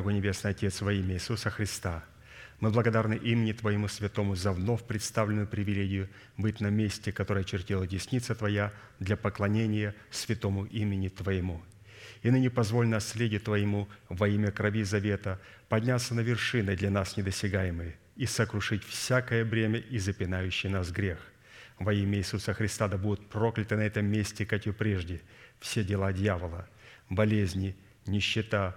Небесный Отец, во имя Иисуса Христа, мы благодарны имени Твоему Святому за вновь представленную привилегию быть на месте, которое чертила десница Твоя для поклонения святому имени Твоему. И ныне позволь наследие Твоему во имя крови завета подняться на вершины для нас недосягаемые и сокрушить всякое бремя и запинающий нас грех. Во имя Иисуса Христа да будут прокляты на этом месте, как и прежде, все дела дьявола, болезни, нищета,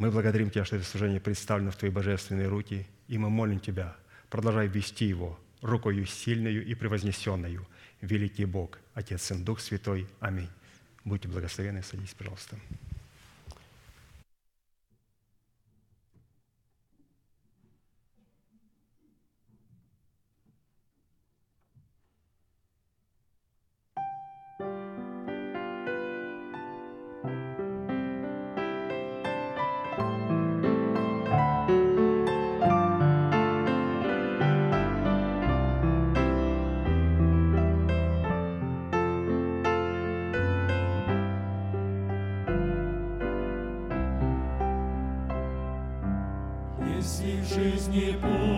Мы благодарим Тебя, что это служение представлено в Твои божественные руки, и мы молим Тебя, продолжай вести его – рукою сильною и превознесенную, великий Бог, Отец, Сын, Дух Святой. Аминь. Будьте благословенны, садитесь, пожалуйста. 也不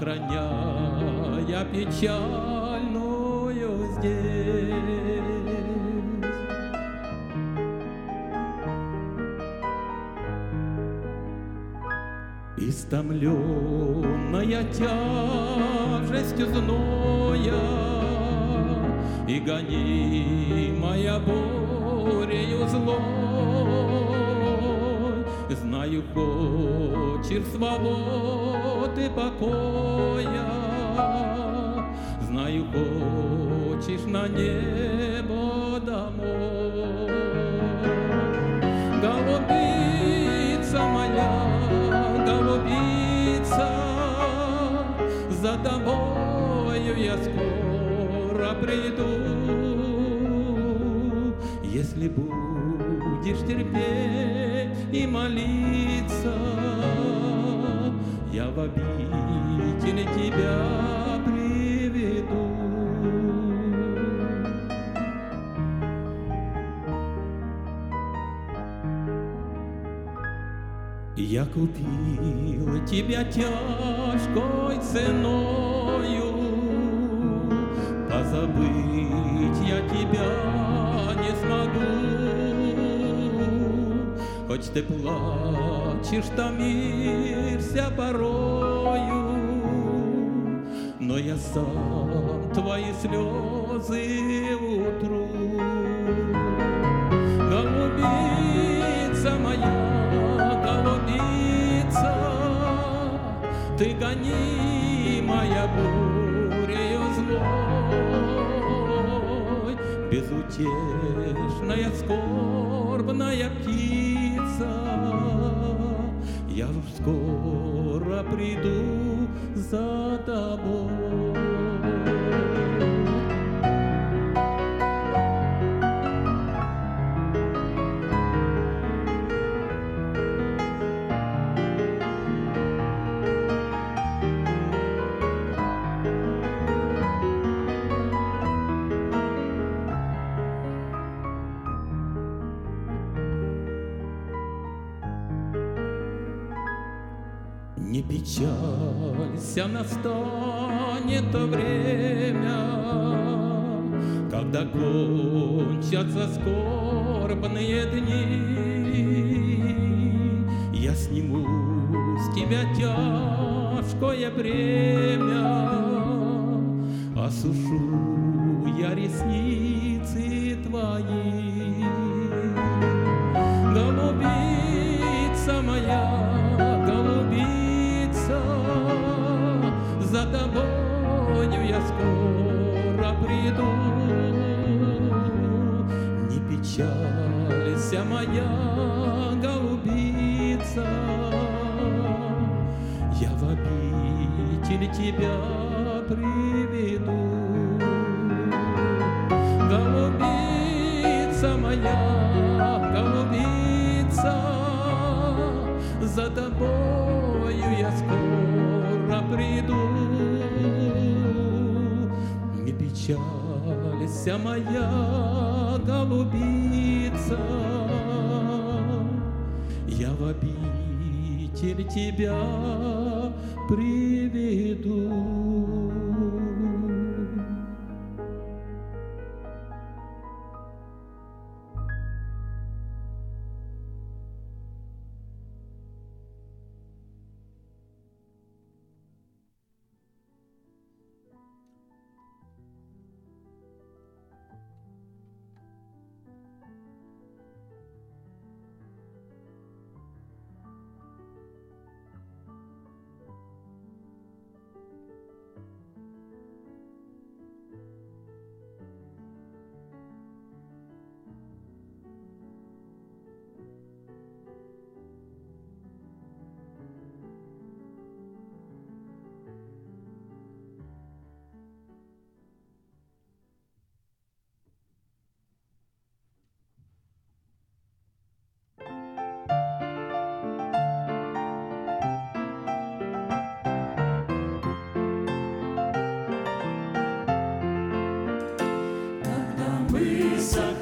Охраняя печальную здесь. Истомленная тяжестью зноя И гонимая борею злой, Знаю, хочешь свободы покоя, Знаю, хочешь на небо домой. Я купил тебя тяжкой ценою, Позабыть я тебя не смогу. Хоть ты плачешь, томишься порою, Но я сам твои слезы утру. гонимая бурею злой, Безутешная, скорбная птица, Я скоро приду за тобой. Все настанет то время, Когда кончатся скорбные дни. Я сниму с тебя тяжкое бремя, Осушу я ресницы вся моя голубица, Я в обитель тебя приду. sun.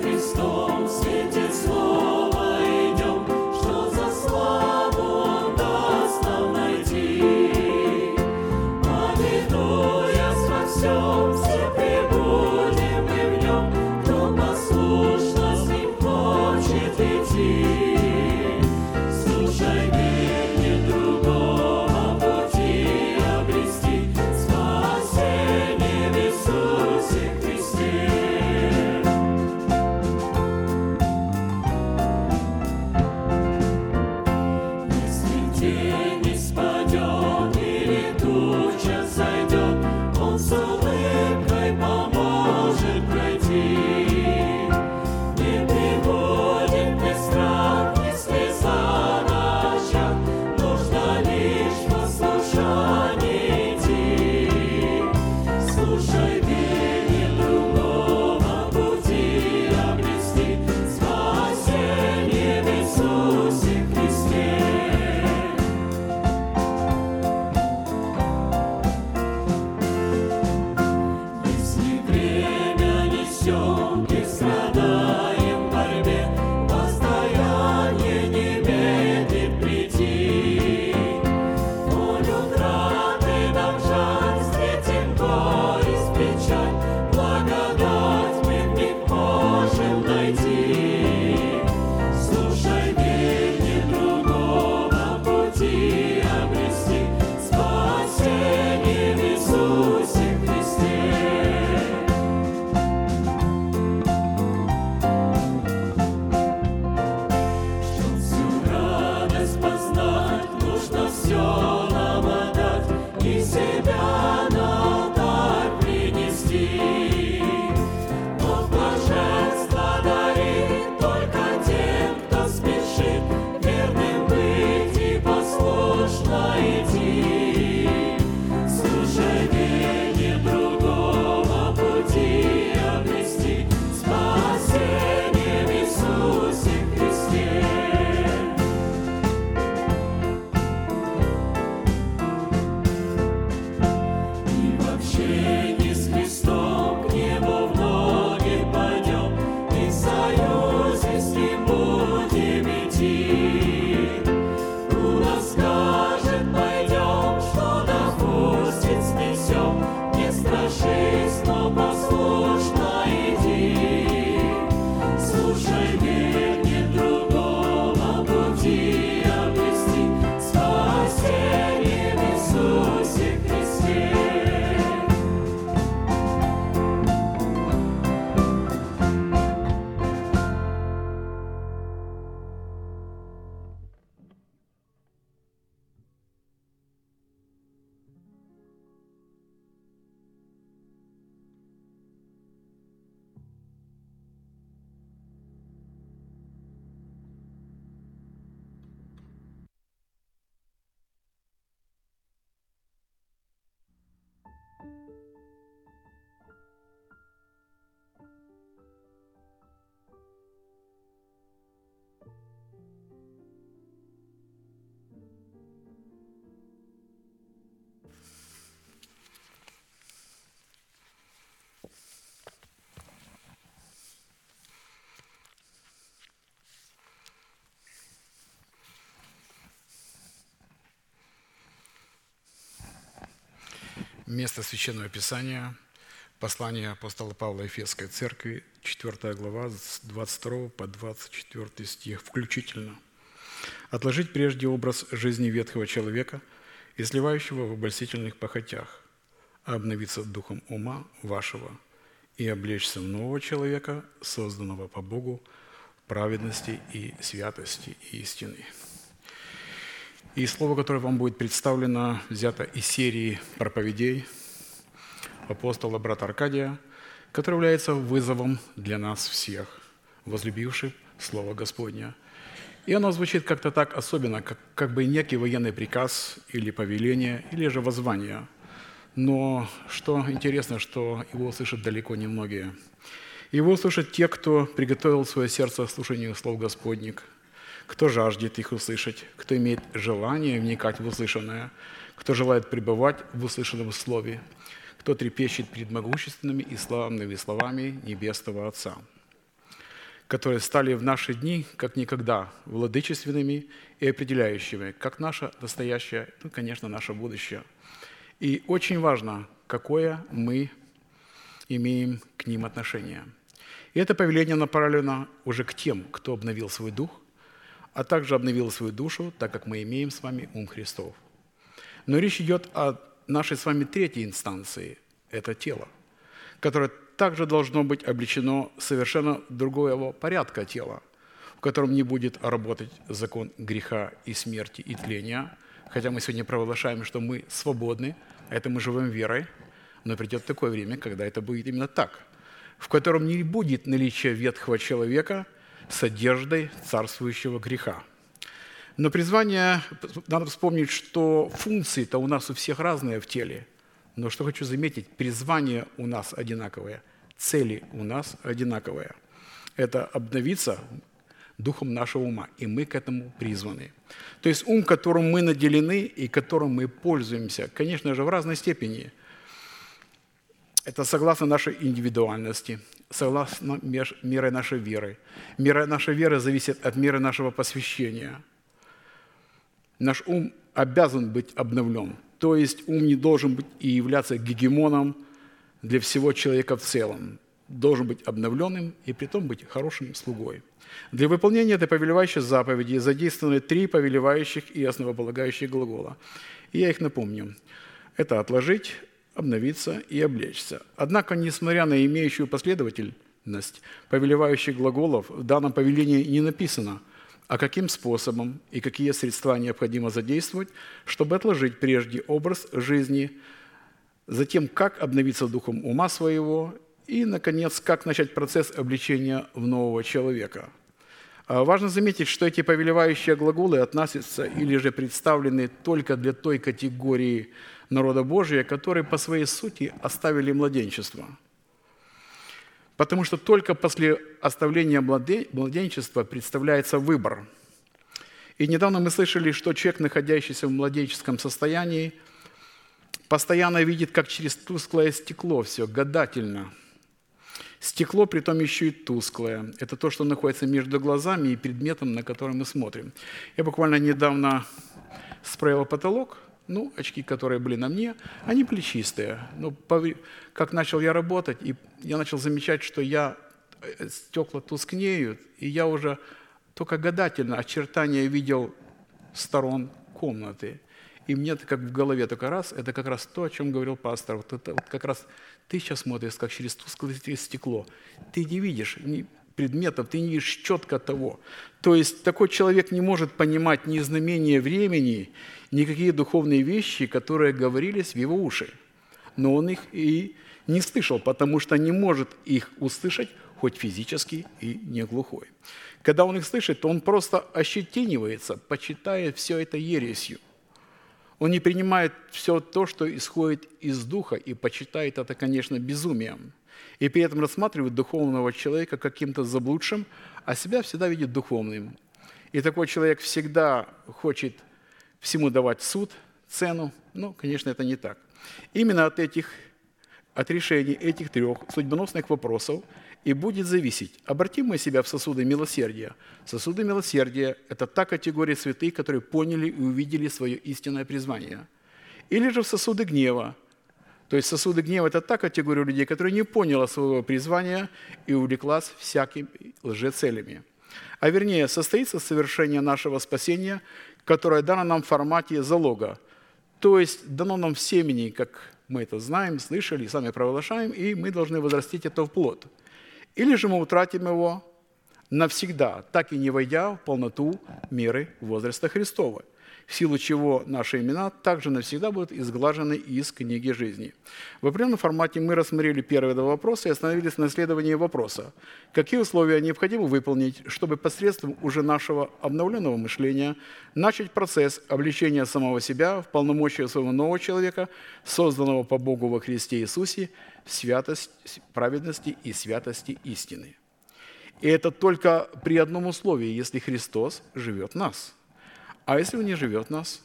Место Священного Писания, послание апостола Павла Ефесской Церкви, 4 глава, с 22 по 24 стих включительно. «Отложить прежде образ жизни ветхого человека, изливающего в обольстительных похотях, а обновиться духом ума вашего и облечься в нового человека, созданного по Богу праведности и святости и истины». И слово, которое вам будет представлено, взято из серии проповедей апостола брата Аркадия, которое является вызовом для нас всех, возлюбивших Слово Господне. И оно звучит как-то так особенно, как, как бы некий военный приказ или повеление, или же воззвание. Но что интересно, что его услышат далеко не многие. Его услышат те, кто приготовил свое сердце к слушанию слов Господних – кто жаждет их услышать, кто имеет желание вникать в услышанное, кто желает пребывать в услышанном слове, кто трепещет перед могущественными и славными словами Небесного Отца, которые стали в наши дни, как никогда, владычественными и определяющими, как наше настоящее, ну, конечно, наше будущее. И очень важно, какое мы имеем к ним отношение. И это повеление направлено уже к тем, кто обновил свой дух – а также обновил свою душу, так как мы имеем с вами ум Христов. Но речь идет о нашей с вами третьей инстанции – это тело, которое также должно быть облечено совершенно другого порядка тела, в котором не будет работать закон греха и смерти и тления, хотя мы сегодня провозглашаем, что мы свободны, а это мы живем верой, но придет такое время, когда это будет именно так, в котором не будет наличия ветхого человека – с одеждой царствующего греха. Но призвание, надо вспомнить, что функции-то у нас у всех разные в теле. Но что хочу заметить, призвание у нас одинаковое, цели у нас одинаковые. Это обновиться духом нашего ума, и мы к этому призваны. То есть ум, которым мы наделены и которым мы пользуемся, конечно же, в разной степени. Это согласно нашей индивидуальности, согласно мерой нашей веры. Мера нашей веры зависит от меры нашего посвящения. Наш ум обязан быть обновлен. То есть ум не должен быть и являться гегемоном для всего человека в целом. Должен быть обновленным и при том быть хорошим слугой. Для выполнения этой повелевающей заповеди задействованы три повелевающих и основополагающих глагола. И я их напомню. Это «отложить», обновиться и облечься. Однако, несмотря на имеющую последовательность повелевающих глаголов, в данном повелении не написано, а каким способом и какие средства необходимо задействовать, чтобы отложить прежде образ жизни, затем, как обновиться духом ума своего и, наконец, как начать процесс обличения в нового человека. А важно заметить, что эти повелевающие глаголы относятся или же представлены только для той категории народа Божия, которые по своей сути оставили младенчество. Потому что только после оставления младенчества представляется выбор. И недавно мы слышали, что человек, находящийся в младенческом состоянии, постоянно видит, как через тусклое стекло все, гадательно. Стекло, при том еще и тусклое. Это то, что находится между глазами и предметом, на который мы смотрим. Я буквально недавно справил потолок – ну, очки, которые были на мне, они были чистые. Но как начал я работать, и я начал замечать, что я, э, стекла тускнеют, и я уже только гадательно очертания видел сторон комнаты. И мне это как в голове только раз, это как раз то, о чем говорил пастор. Вот это вот как раз ты сейчас смотришь, как через тусклое стекло. Ты не видишь, предметов, ты не видишь четко того. То есть такой человек не может понимать ни знамения времени, никакие духовные вещи, которые говорились в его уши. Но он их и не слышал, потому что не может их услышать, хоть физически и не глухой. Когда он их слышит, то он просто ощетинивается, почитая все это ересью. Он не принимает все то, что исходит из духа, и почитает это, конечно, безумием и при этом рассматривает духовного человека каким-то заблудшим, а себя всегда видит духовным. И такой человек всегда хочет всему давать суд, цену. Ну, конечно, это не так. Именно от этих, от решений этих трех судьбоносных вопросов и будет зависеть, обратим мы себя в сосуды милосердия. Сосуды милосердия – это та категория святых, которые поняли и увидели свое истинное призвание. Или же в сосуды гнева, То есть сосуды гнева – это та категория людей, которая не поняла своего призвания и увлеклась всякими лжецелями. А вернее, состоится совершение нашего спасения, которое дано нам в формате залога. То есть дано нам в семени, как мы это знаем, слышали, сами провозглашаем, и мы должны возрастить это в плод. Или же мы утратим его навсегда, так и не войдя в полноту меры возраста Христова – в силу чего наши имена также навсегда будут изглажены из книги жизни. В определенном формате мы рассмотрели первые два вопроса и остановились на исследовании вопроса, какие условия необходимо выполнить, чтобы посредством уже нашего обновленного мышления начать процесс обличения самого себя в полномочия своего нового человека, созданного по Богу во Христе Иисусе, в святость, праведности и святости истины. И это только при одном условии, если Христос живет в нас – а если Он не живет в нас,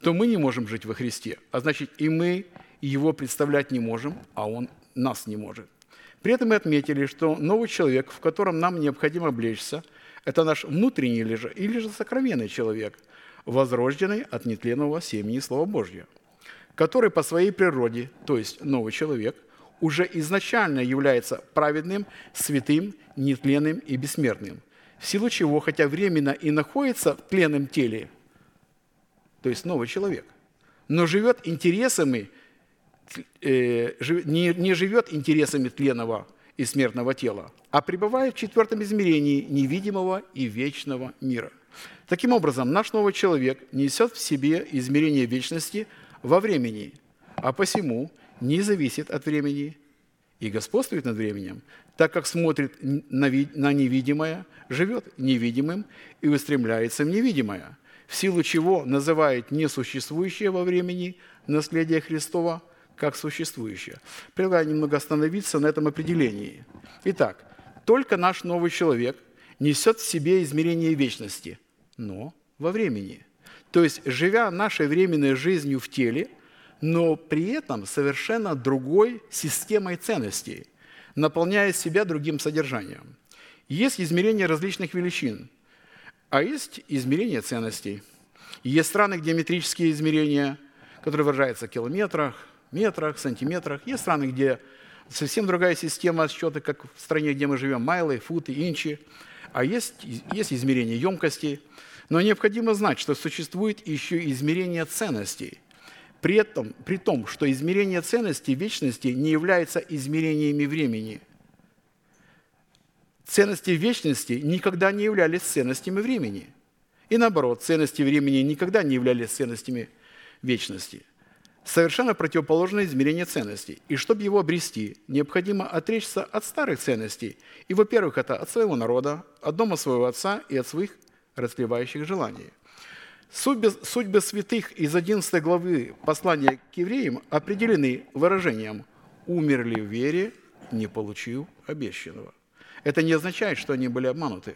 то мы не можем жить во Христе. А значит, и мы Его представлять не можем, а Он нас не может. При этом мы отметили, что новый человек, в котором нам необходимо облечься, это наш внутренний или же, или же сокровенный человек, возрожденный от нетленного семени Слова Божьего, который по своей природе, то есть новый человек, уже изначально является праведным, святым, нетленным и бессмертным – в силу чего, хотя временно и находится в тленном теле, то есть новый человек, но живет интересами, э, не живет интересами тленного и смертного тела, а пребывает в четвертом измерении невидимого и вечного мира. Таким образом, наш новый человек несет в себе измерение вечности во времени, а посему не зависит от времени и господствует над временем, так как смотрит на невидимое, живет невидимым и устремляется в невидимое, в силу чего называет несуществующее во времени наследие Христова как существующее. Предлагаю немного остановиться на этом определении. Итак, только наш новый человек несет в себе измерение вечности, но во времени. То есть, живя нашей временной жизнью в теле, но при этом совершенно другой системой ценностей – наполняя себя другим содержанием. Есть измерение различных величин, а есть измерение ценностей. Есть страны, где метрические измерения, которые выражаются в километрах, метрах, сантиметрах. Есть страны, где совсем другая система счета, как в стране, где мы живем, майлы, футы, инчи. А есть, есть измерение емкости. Но необходимо знать, что существует еще измерение ценностей – при, этом, при том, что измерение ценности вечности не является измерениями времени. Ценности вечности никогда не являлись ценностями времени. И наоборот, ценности времени никогда не являлись ценностями вечности. Совершенно противоположное измерение ценностей. И чтобы его обрести, необходимо отречься от старых ценностей. И, во-первых, это от своего народа, от дома своего отца и от своих расливающих желаний – Судьбы, судьбы святых из 11 главы послания к евреям определены выражением «умерли в вере, не получив обещанного». Это не означает, что они были обмануты.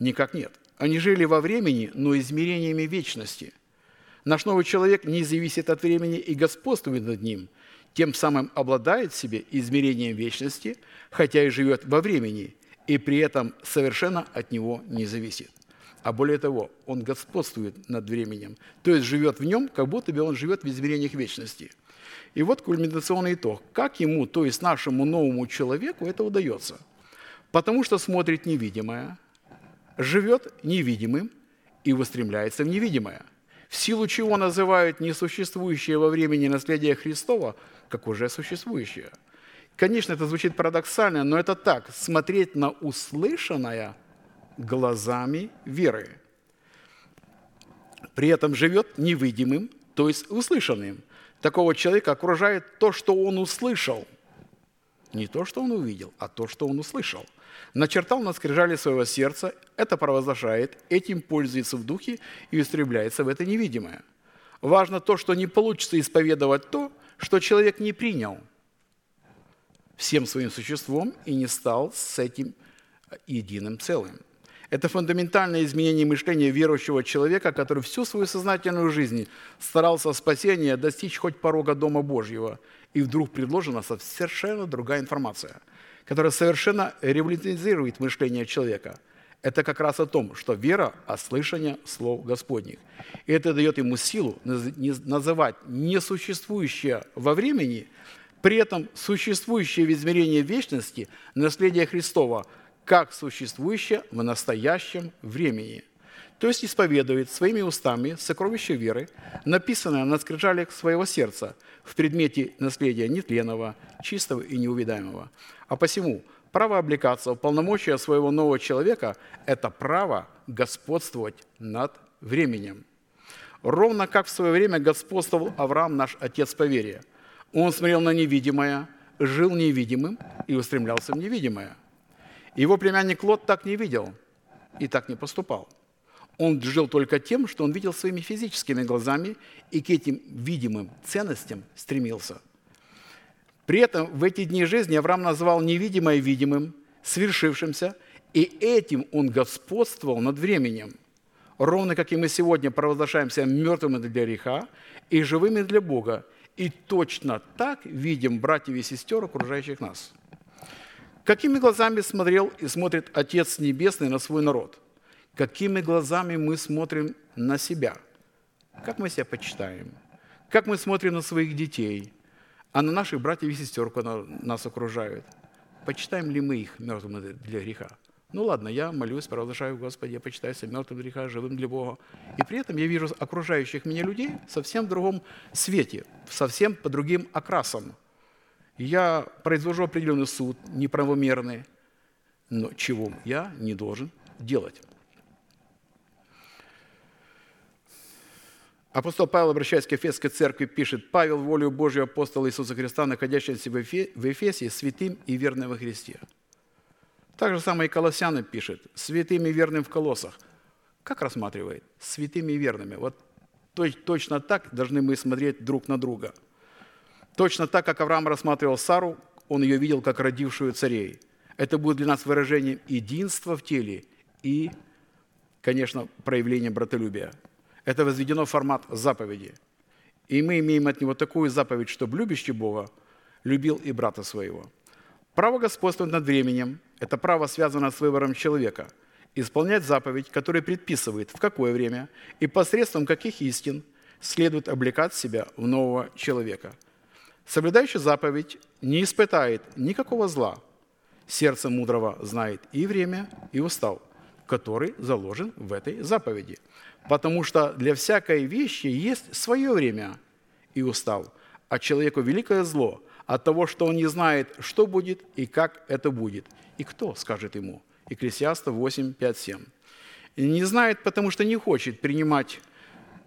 Никак нет. Они жили во времени, но измерениями вечности. Наш новый человек не зависит от времени и господствует над ним, тем самым обладает себе измерением вечности, хотя и живет во времени, и при этом совершенно от него не зависит а более того, он господствует над временем, то есть живет в нем, как будто бы он живет в измерениях вечности. И вот кульминационный итог. Как ему, то есть нашему новому человеку это удается? Потому что смотрит невидимое, живет невидимым и устремляется в невидимое, в силу чего называют несуществующее во времени наследие Христова как уже существующее. Конечно, это звучит парадоксально, но это так. Смотреть на услышанное – глазами веры. При этом живет невидимым, то есть услышанным. Такого человека окружает то, что он услышал. Не то, что он увидел, а то, что он услышал. Начертал на скрижали своего сердца, это провозглашает, этим пользуется в духе и устремляется в это невидимое. Важно то, что не получится исповедовать то, что человек не принял всем своим существом и не стал с этим единым целым. Это фундаментальное изменение мышления верующего человека, который всю свою сознательную жизнь старался спасения достичь хоть порога Дома Божьего. И вдруг предложена совершенно другая информация, которая совершенно революционизирует мышление человека. Это как раз о том, что вера от слышания слов Господних. И это дает ему силу называть несуществующее во времени, при этом существующее в измерении вечности наследие Христова, как существующее в настоящем времени. То есть исповедует своими устами сокровище веры, написанное на скрижалях своего сердца в предмете наследия нетленного, чистого и неувидаемого. А посему право облекаться в полномочия своего нового человека – это право господствовать над временем. Ровно как в свое время господствовал Авраам, наш отец по вере. Он смотрел на невидимое, жил невидимым и устремлялся в невидимое. Его племянник Лот так не видел и так не поступал. Он жил только тем, что он видел своими физическими глазами и к этим видимым ценностям стремился. При этом в эти дни жизни Авраам назвал невидимое видимым, свершившимся, и этим он господствовал над временем. Ровно как и мы сегодня провозглашаемся мертвыми для греха и живыми для Бога, и точно так видим братьев и сестер, окружающих нас. Какими глазами смотрел и смотрит Отец Небесный на свой народ? Какими глазами мы смотрим на себя? Как мы себя почитаем? Как мы смотрим на своих детей? А на наших братьев и сестер, которые нас окружают? Почитаем ли мы их мертвыми для греха? Ну ладно, я молюсь, провозглашаю, Господи, я почитаю себя мертвым греха, живым для Бога. И при этом я вижу окружающих меня людей совсем в другом свете, совсем по другим окрасам. Я произвожу определенный суд, неправомерный, но чего я не должен делать. Апостол Павел, обращаясь к Ефесской церкви, пишет, «Павел, волю Божию апостола Иисуса Христа, находящийся в Эфе- в Ефесе, святым и верным во Христе». Так же самое и Колоссяны пишет, «Святым и верным в колоссах». Как рассматривает? Святыми и верными. Вот то- точно так должны мы смотреть друг на друга. Точно так, как Авраам рассматривал Сару, он ее видел как родившую царей. Это будет для нас выражением единства в теле и, конечно, проявлением братолюбия. Это возведено в формат заповеди. И мы имеем от него такую заповедь, чтобы любящий Бога любил и брата своего. Право господствовать над временем – это право, связанное с выбором человека, исполнять заповедь, которая предписывает, в какое время и посредством каких истин следует облекать себя в нового человека. Соблюдающий заповедь не испытает никакого зла. Сердце мудрого знает и время, и устав, который заложен в этой заповеди. Потому что для всякой вещи есть свое время и устав, а человеку великое зло от того, что он не знает, что будет и как это будет, и кто скажет ему. Екклесиаста 8, 5, 7. И не знает, потому что не хочет принимать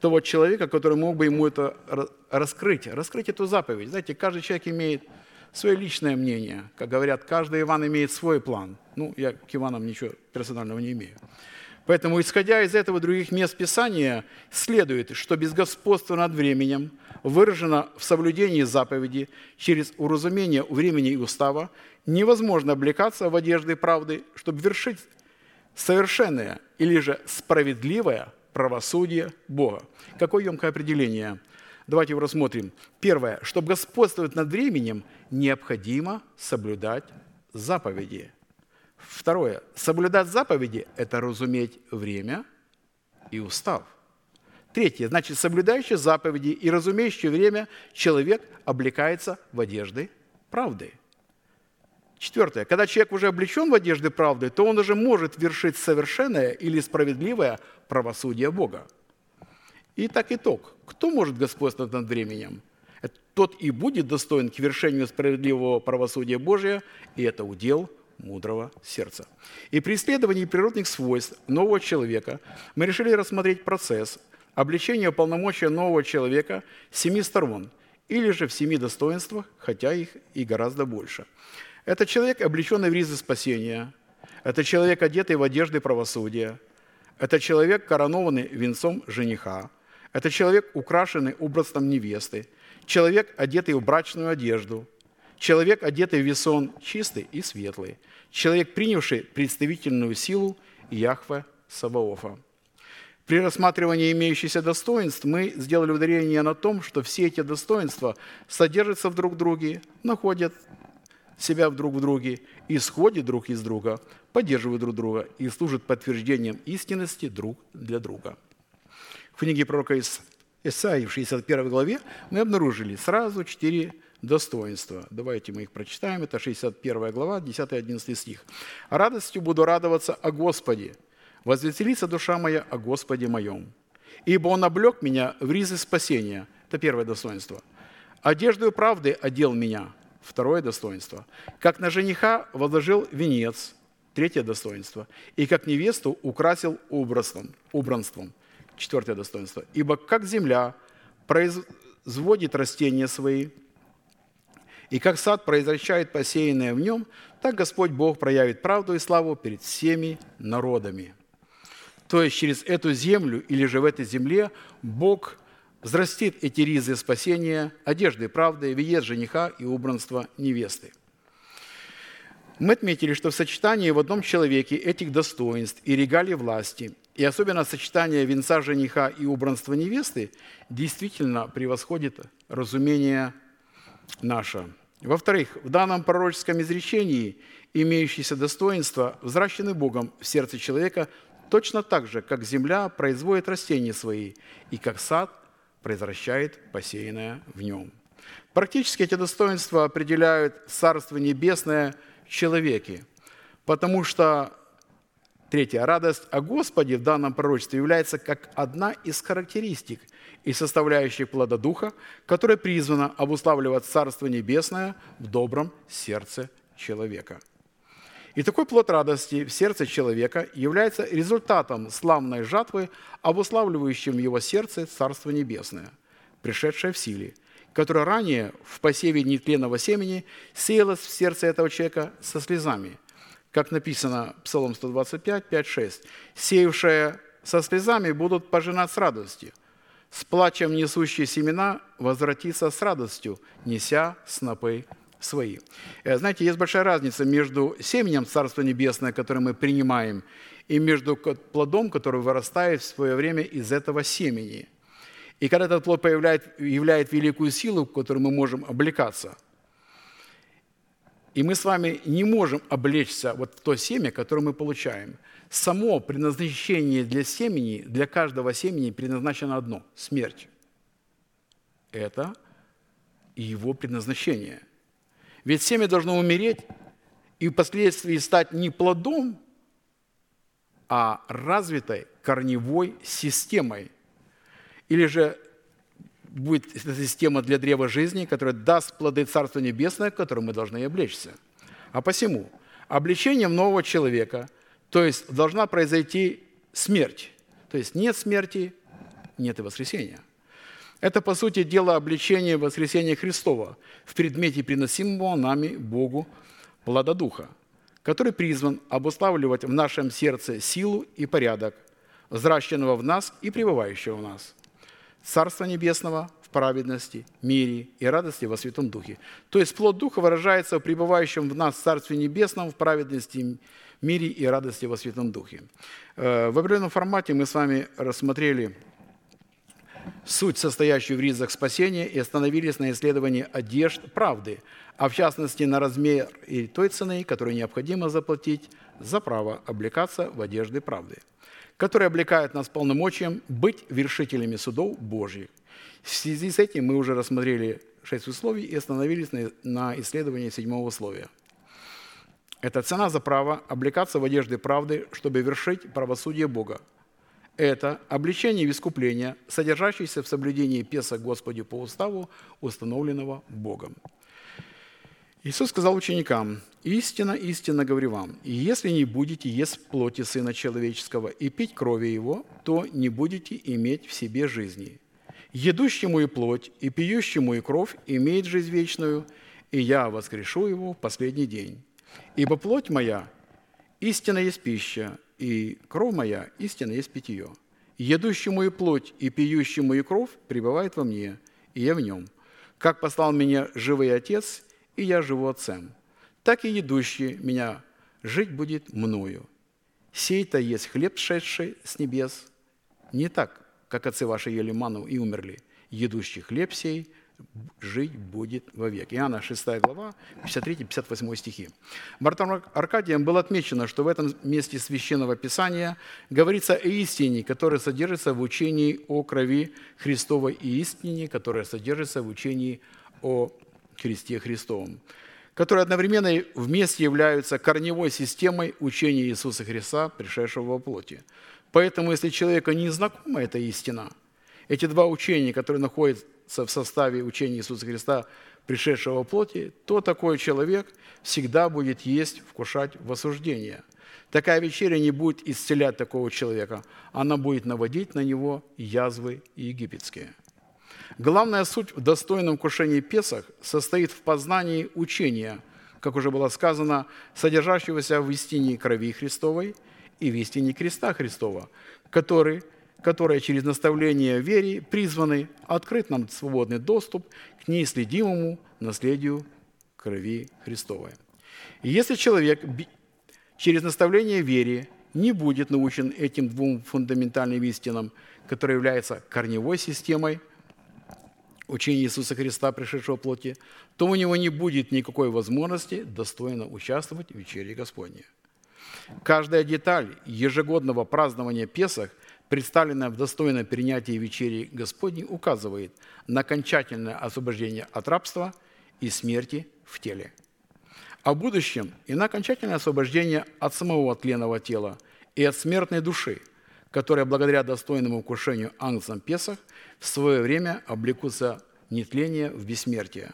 того человека, который мог бы ему это ра- раскрыть, раскрыть эту заповедь. Знаете, каждый человек имеет свое личное мнение. Как говорят, каждый Иван имеет свой план. Ну, я к Иванам ничего персонального не имею. Поэтому, исходя из этого других мест Писания, следует, что без господства над временем выражено в соблюдении заповеди через уразумение времени и устава, невозможно облекаться в одежды правды, чтобы вершить совершенное или же справедливое правосудие Бога. Какое емкое определение? Давайте его рассмотрим. Первое. Чтобы господствовать над временем, необходимо соблюдать заповеди. Второе. Соблюдать заповеди – это разуметь время и устав. Третье. Значит, соблюдающий заповеди и разумеющий время человек облекается в одежды правды. Четвертое. Когда человек уже облечен в одежды правды, то он уже может вершить совершенное или справедливое правосудие Бога. И так итог. Кто может господствовать над временем? Это Тот и будет достоин к вершению справедливого правосудия Божия, и это удел мудрого сердца. И при исследовании природных свойств нового человека мы решили рассмотреть процесс обличения полномочия нового человека с семи сторон, или же в семи достоинствах, хотя их и гораздо больше. Это человек, облеченный в ризы спасения, это человек, одетый в одежды правосудия, это человек, коронованный венцом жениха, это человек, украшенный образом невесты, человек, одетый в брачную одежду, человек, одетый в весон чистый и светлый, человек, принявший представительную силу Яхве Саваофа. При рассматривании имеющихся достоинств мы сделали ударение на том, что все эти достоинства содержатся в друг друге, находят себя друг в друге, исходят друг из друга, поддерживают друг друга и служат подтверждением истинности друг для друга. В книге пророка Ис- Исаии в 61 главе мы обнаружили сразу четыре достоинства. Давайте мы их прочитаем. Это 61 глава, 10-11 стих. «Радостью буду радоваться о Господе, возвеселится душа моя о Господе моем. Ибо Он облег меня в ризы спасения». Это первое достоинство. «Одеждою правды одел меня». Второе достоинство. «Как на жениха возложил венец». Третье достоинство. «И как невесту украсил убранством». убранством. Четвертое достоинство. «Ибо как земля производит растения свои, и как сад произвращает посеянное в нем, так Господь Бог проявит правду и славу перед всеми народами». То есть через эту землю или же в этой земле Бог взрастит эти ризы спасения, одежды правды, веец жениха и убранство невесты. Мы отметили, что в сочетании в одном человеке этих достоинств и регалий власти, и особенно сочетание венца жениха и убранства невесты, действительно превосходит разумение наше. Во-вторых, в данном пророческом изречении имеющиеся достоинства взращены Богом в сердце человека точно так же, как земля производит растения свои, и как сад произвращает посеянное в нем. Практически эти достоинства определяют Царство Небесное в человеке, потому что третья радость о Господе в данном пророчестве является как одна из характеристик и составляющих плода Духа, которая призвана обуславливать Царство Небесное в добром сердце человека – и такой плод радости в сердце человека является результатом славной жатвы, обуславливающим его сердце Царство Небесное, пришедшее в силе, которое ранее в посеве нетленного семени сеялось в сердце этого человека со слезами. Как написано Псалом 125, 5, 6. «Сеявшие со слезами будут пожинать с радостью, с плачем несущие семена возвратиться с радостью, неся снопы свои. Э, знаете, есть большая разница между семенем Царства Небесное, которое мы принимаем, и между плодом, который вырастает в свое время из этого семени. И когда этот плод появляет, являет великую силу, в которой мы можем облекаться, и мы с вами не можем облечься вот в то семя, которое мы получаем. Само предназначение для семени, для каждого семени предназначено одно – смерть. Это его предназначение – ведь семя должно умереть и впоследствии стать не плодом, а развитой корневой системой. Или же будет эта система для древа жизни, которая даст плоды Царства Небесное, к которому мы должны облечься. А посему обличением нового человека, то есть должна произойти смерть. То есть нет смерти, нет и воскресения – это, по сути дела, обличение воскресения Христова в предмете приносимого нами Богу плода Духа, который призван обуславливать в нашем сердце силу и порядок, взращенного в нас и пребывающего в нас. Царство Небесного в праведности, мире и радости во Святом Духе. То есть плод Духа выражается в пребывающем в нас Царстве Небесном в праведности, мире и радости во Святом Духе. Э, в определенном формате мы с вами рассмотрели суть, состоящую в ризах спасения, и остановились на исследовании одежд правды, а в частности на размер и той цены, которую необходимо заплатить за право облекаться в одежды правды, которая облекает нас полномочием быть вершителями судов Божьих. В связи с этим мы уже рассмотрели шесть условий и остановились на исследовании седьмого условия. Это цена за право облекаться в одежды правды, чтобы вершить правосудие Бога – это обличение в искупление, содержащееся в соблюдении Песа Господи по уставу, установленного Богом. Иисус сказал ученикам, «Истинно, истинно говорю вам, и если не будете есть плоти Сына Человеческого и пить крови Его, то не будете иметь в себе жизни. Едущему и плоть, и пьющему и кровь имеет жизнь вечную, и я воскрешу его в последний день. Ибо плоть моя истинно есть пища, и кровь моя истина есть питье. Едущему и плоть, и пьющему и кровь пребывает во мне, и я в нем. Как послал меня живый Отец, и я живу Отцем, так и едущий меня жить будет мною. Сей-то есть хлеб, шедший с небес, не так, как отцы ваши ели ману и умерли. Едущий хлеб сей жить будет вовек. Иоанна 6 глава, 53-58 стихи. Братом Аркадием было отмечено, что в этом месте Священного Писания говорится о истине, которая содержится в учении о крови Христовой и истине, которая содержится в учении о кресте Христовом, которые одновременно вместе являются корневой системой учения Иисуса Христа, пришедшего во плоти. Поэтому, если человеку не знакома эта истина, эти два учения, которые находятся в составе учения Иисуса Христа, пришедшего во плоти, то такой человек всегда будет есть, вкушать в осуждение. Такая вечеря не будет исцелять такого человека, она будет наводить на него язвы египетские. Главная суть в достойном кушении Песах состоит в познании учения, как уже было сказано, содержащегося в истине крови Христовой и в истине креста Христова, который – которые через наставление вере призваны открыть нам свободный доступ к неисследимому наследию крови Христовой. И если человек через наставление вере не будет научен этим двум фундаментальным истинам, которые являются корневой системой учения Иисуса Христа, пришедшего в плоти, то у него не будет никакой возможности достойно участвовать в вечере Господней. Каждая деталь ежегодного празднования Песах представленное в достойном принятии вечери Господней, указывает на окончательное освобождение от рабства и смерти в теле. О будущем и на окончательное освобождение от самого тленного тела и от смертной души, которая благодаря достойному укушению ангелом Песах в свое время облекутся нетление в бессмертие.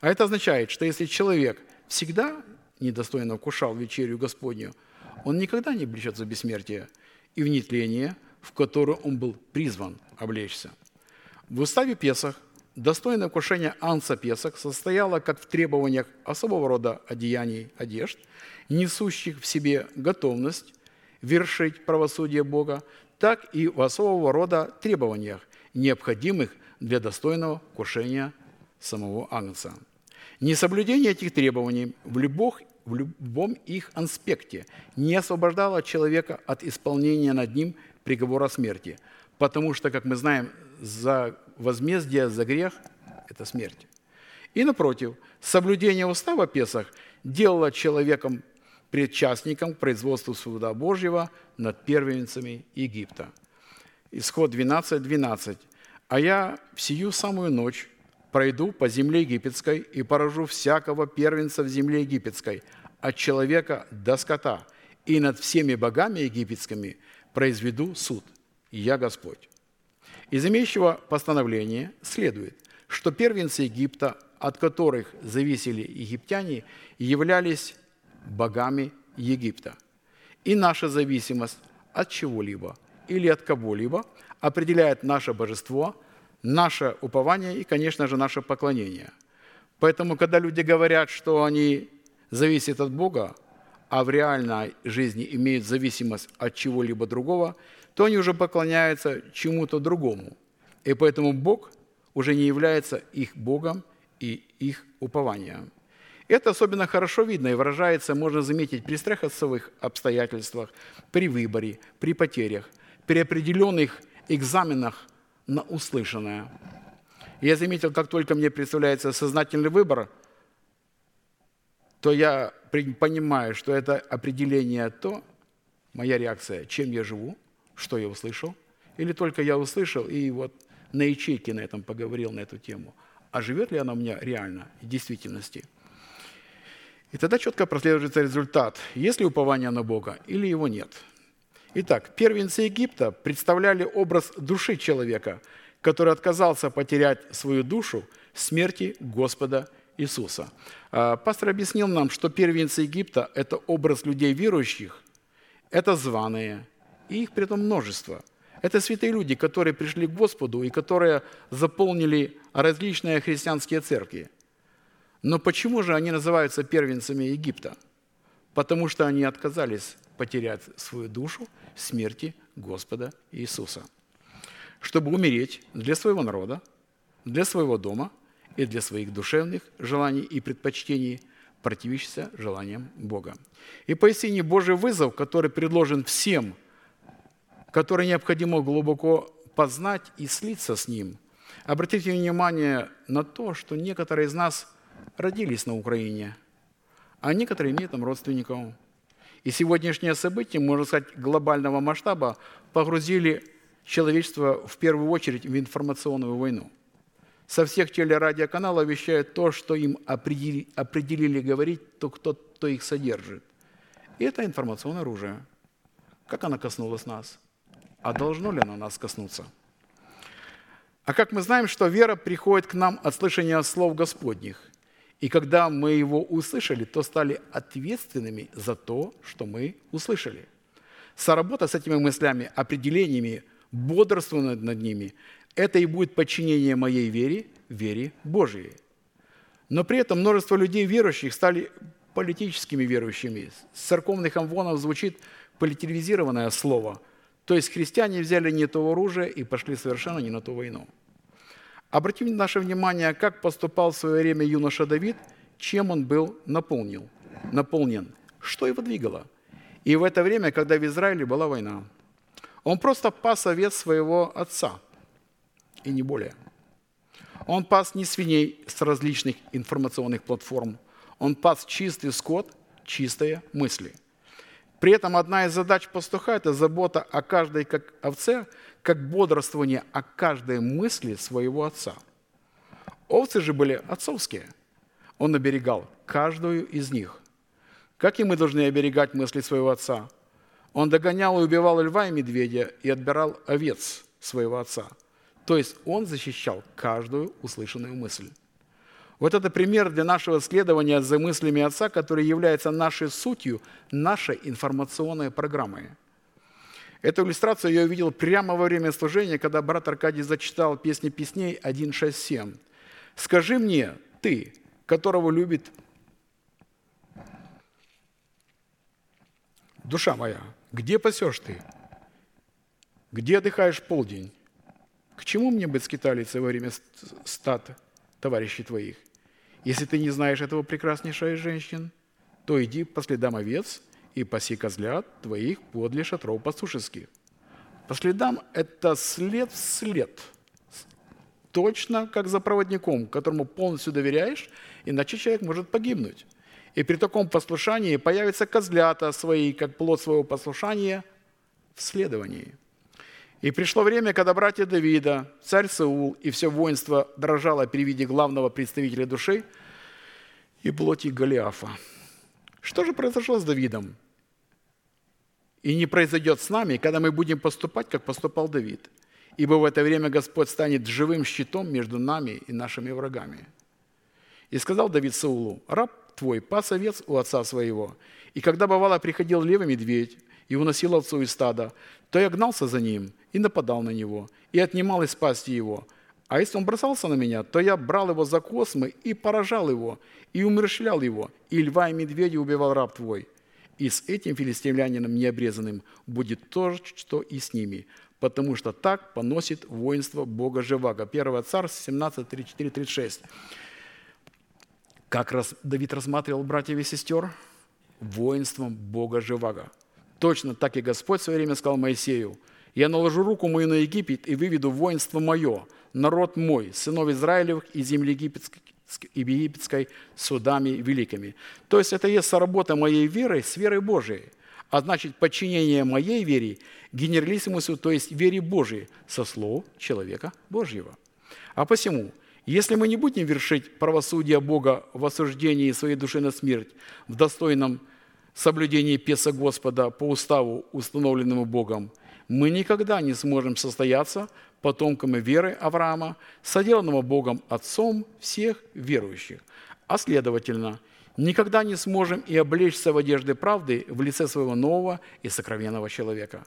А это означает, что если человек всегда недостойно вкушал вечерю Господню, он никогда не облечется в бессмертие и в нетление – в которую он был призван облечься. В уставе Песах достойное вкушение Анса Песах состояло как в требованиях особого рода одеяний одежд, несущих в себе готовность вершить правосудие Бога, так и в особого рода требованиях, необходимых для достойного вкушения самого Агнца. Несоблюдение этих требований в любых в любом их аспекте не освобождало человека от исполнения над ним приговора смерти. Потому что, как мы знаем, за возмездие за грех – это смерть. И напротив, соблюдение устава Песах делало человеком предчастником к производству суда Божьего над первенцами Египта. Исход 12, 12. «А я в самую ночь пройду по земле египетской и поражу всякого первенца в земле египетской, от человека до скота, и над всеми богами египетскими произведу суд, я Господь». Из имеющего постановления следует, что первенцы Египта, от которых зависели египтяне, являлись богами Египта. И наша зависимость от чего-либо или от кого-либо определяет наше божество, наше упование и, конечно же, наше поклонение. Поэтому, когда люди говорят, что они зависят от Бога, а в реальной жизни имеют зависимость от чего-либо другого, то они уже поклоняются чему-то другому. И поэтому Бог уже не является их Богом и их упованием. Это особенно хорошо видно и выражается, можно заметить, при стрессовых обстоятельствах, при выборе, при потерях, при определенных экзаменах на услышанное. Я заметил, как только мне представляется сознательный выбор – то я понимаю, что это определение то, моя реакция, чем я живу, что я услышал, или только я услышал и вот на ячейке на этом поговорил на эту тему. А живет ли она у меня реально, в действительности? И тогда четко прослеживается результат, есть ли упование на Бога или его нет. Итак, первенцы Египта представляли образ души человека, который отказался потерять свою душу смерти Господа Иисуса. А, пастор объяснил нам, что первенцы Египта – это образ людей верующих, это званые, и их при этом множество. Это святые люди, которые пришли к Господу и которые заполнили различные христианские церкви. Но почему же они называются первенцами Египта? Потому что они отказались потерять свою душу в смерти Господа Иисуса, чтобы умереть для своего народа, для своего дома – и для своих душевных желаний и предпочтений, противишься желаниям Бога. И поистине Божий вызов, который предложен всем, который необходимо глубоко познать и слиться с Ним, Обратите внимание на то, что некоторые из нас родились на Украине, а некоторые имеют там родственников. И сегодняшнее событие, можно сказать, глобального масштаба погрузили человечество в первую очередь в информационную войну. Со всех телерадиоканалов вещают то, что им определили, определили говорить, то кто, кто их содержит. И это информационное оружие. Как оно коснулось нас? А должно ли оно нас коснуться? А как мы знаем, что вера приходит к нам от слышания слов Господних. И когда мы его услышали, то стали ответственными за то, что мы услышали. Соработа с этими мыслями, определениями, бодрствуя над ними, это и будет подчинение моей вере, вере Божьей. Но при этом множество людей верующих стали политическими верующими. С церковных амвонов звучит политизированное слово. То есть христиане взяли не то оружие и пошли совершенно не на ту войну. Обратим наше внимание, как поступал в свое время юноша Давид, чем он был наполнил, наполнен, что его двигало. И в это время, когда в Израиле была война, он просто пас овец своего отца, и не более. Он пас не свиней с различных информационных платформ, он пас чистый скот, чистые мысли. При этом одна из задач пастуха – это забота о каждой как овце, как бодрствование о каждой мысли своего отца. Овцы же были отцовские. Он оберегал каждую из них. Как и мы должны оберегать мысли своего отца? Он догонял и убивал льва и медведя и отбирал овец своего отца. То есть он защищал каждую услышанную мысль. Вот это пример для нашего исследования за мыслями Отца, который является нашей сутью, нашей информационной программой. Эту иллюстрацию я увидел прямо во время служения, когда брат Аркадий зачитал песни песней 1.6.7. «Скажи мне, ты, которого любит душа моя, где пасешь ты? Где отдыхаешь полдень? К чему мне быть скиталицей во время стат товарищей твоих? Если ты не знаешь этого прекраснейшей женщин, то иди по следам овец и паси козлят твоих подле шатров пастушеских. По следам – это след в след. Точно как за проводником, которому полностью доверяешь, иначе человек может погибнуть. И при таком послушании появятся козлята свои, как плод своего послушания в следовании. И пришло время, когда братья Давида, царь Саул и все воинство дрожало при виде главного представителя души и плоти Голиафа. Что же произошло с Давидом? И не произойдет с нами, когда мы будем поступать, как поступал Давид. Ибо в это время Господь станет живым щитом между нами и нашими врагами. И сказал Давид Саулу, раб твой пас овец у отца своего. И когда бывало приходил левый медведь и уносил овцу из стада, то я гнался за ним и нападал на него, и отнимал из пасти его. А если он бросался на меня, то я брал его за космы и поражал его, и умерщвлял его, и льва и медведя убивал раб твой. И с этим филистимлянином необрезанным будет то, что и с ними, потому что так поносит воинство Бога Живаго. 1 Царств 17, 34, 36. Как раз Давид рассматривал братьев и сестер? Воинством Бога Живаго. Точно так и Господь в свое время сказал Моисею, «Я наложу руку мою на Египет и выведу воинство мое, народ мой, сынов Израилевых и земли египетской, египетской судами великими». То есть это есть соработа моей веры с верой Божией. А значит, подчинение моей вере генералиссимусу, то есть вере Божией, со слов человека Божьего. А посему, если мы не будем вершить правосудие Бога в осуждении своей души на смерть в достойном соблюдении Песа Господа по уставу, установленному Богом, мы никогда не сможем состояться потомками веры Авраама, соделанного Богом Отцом всех верующих. А следовательно, никогда не сможем и облечься в одежды правды в лице своего нового и сокровенного человека.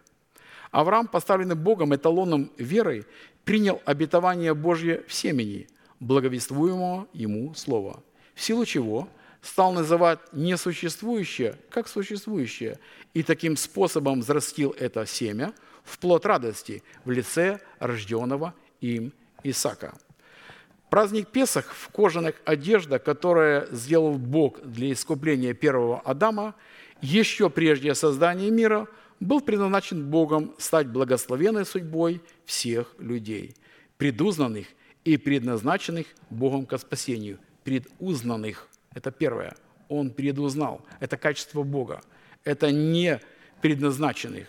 Авраам, поставленный Богом эталоном веры, принял обетование Божье в семени, благовествуемого ему слова, в силу чего – стал называть несуществующее как существующее, и таким способом взрастил это семя в плод радости в лице рожденного им Исака. Праздник Песах в кожаных одеждах, которые сделал Бог для искупления первого Адама, еще прежде создания мира, был предназначен Богом стать благословенной судьбой всех людей, предузнанных и предназначенных Богом к спасению. Предузнанных – это первое. Он предузнал. Это качество Бога. Это не предназначенных.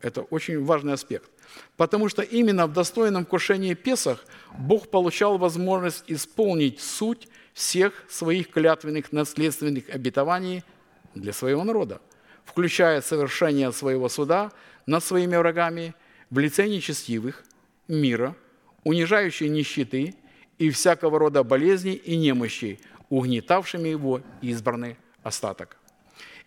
Это очень важный аспект. Потому что именно в достойном кушении Песах Бог получал возможность исполнить суть всех своих клятвенных наследственных обетований для своего народа, включая совершение своего суда над своими врагами в лице нечестивых, мира, унижающей нищеты и всякого рода болезней и немощей, угнетавшими его избранный остаток.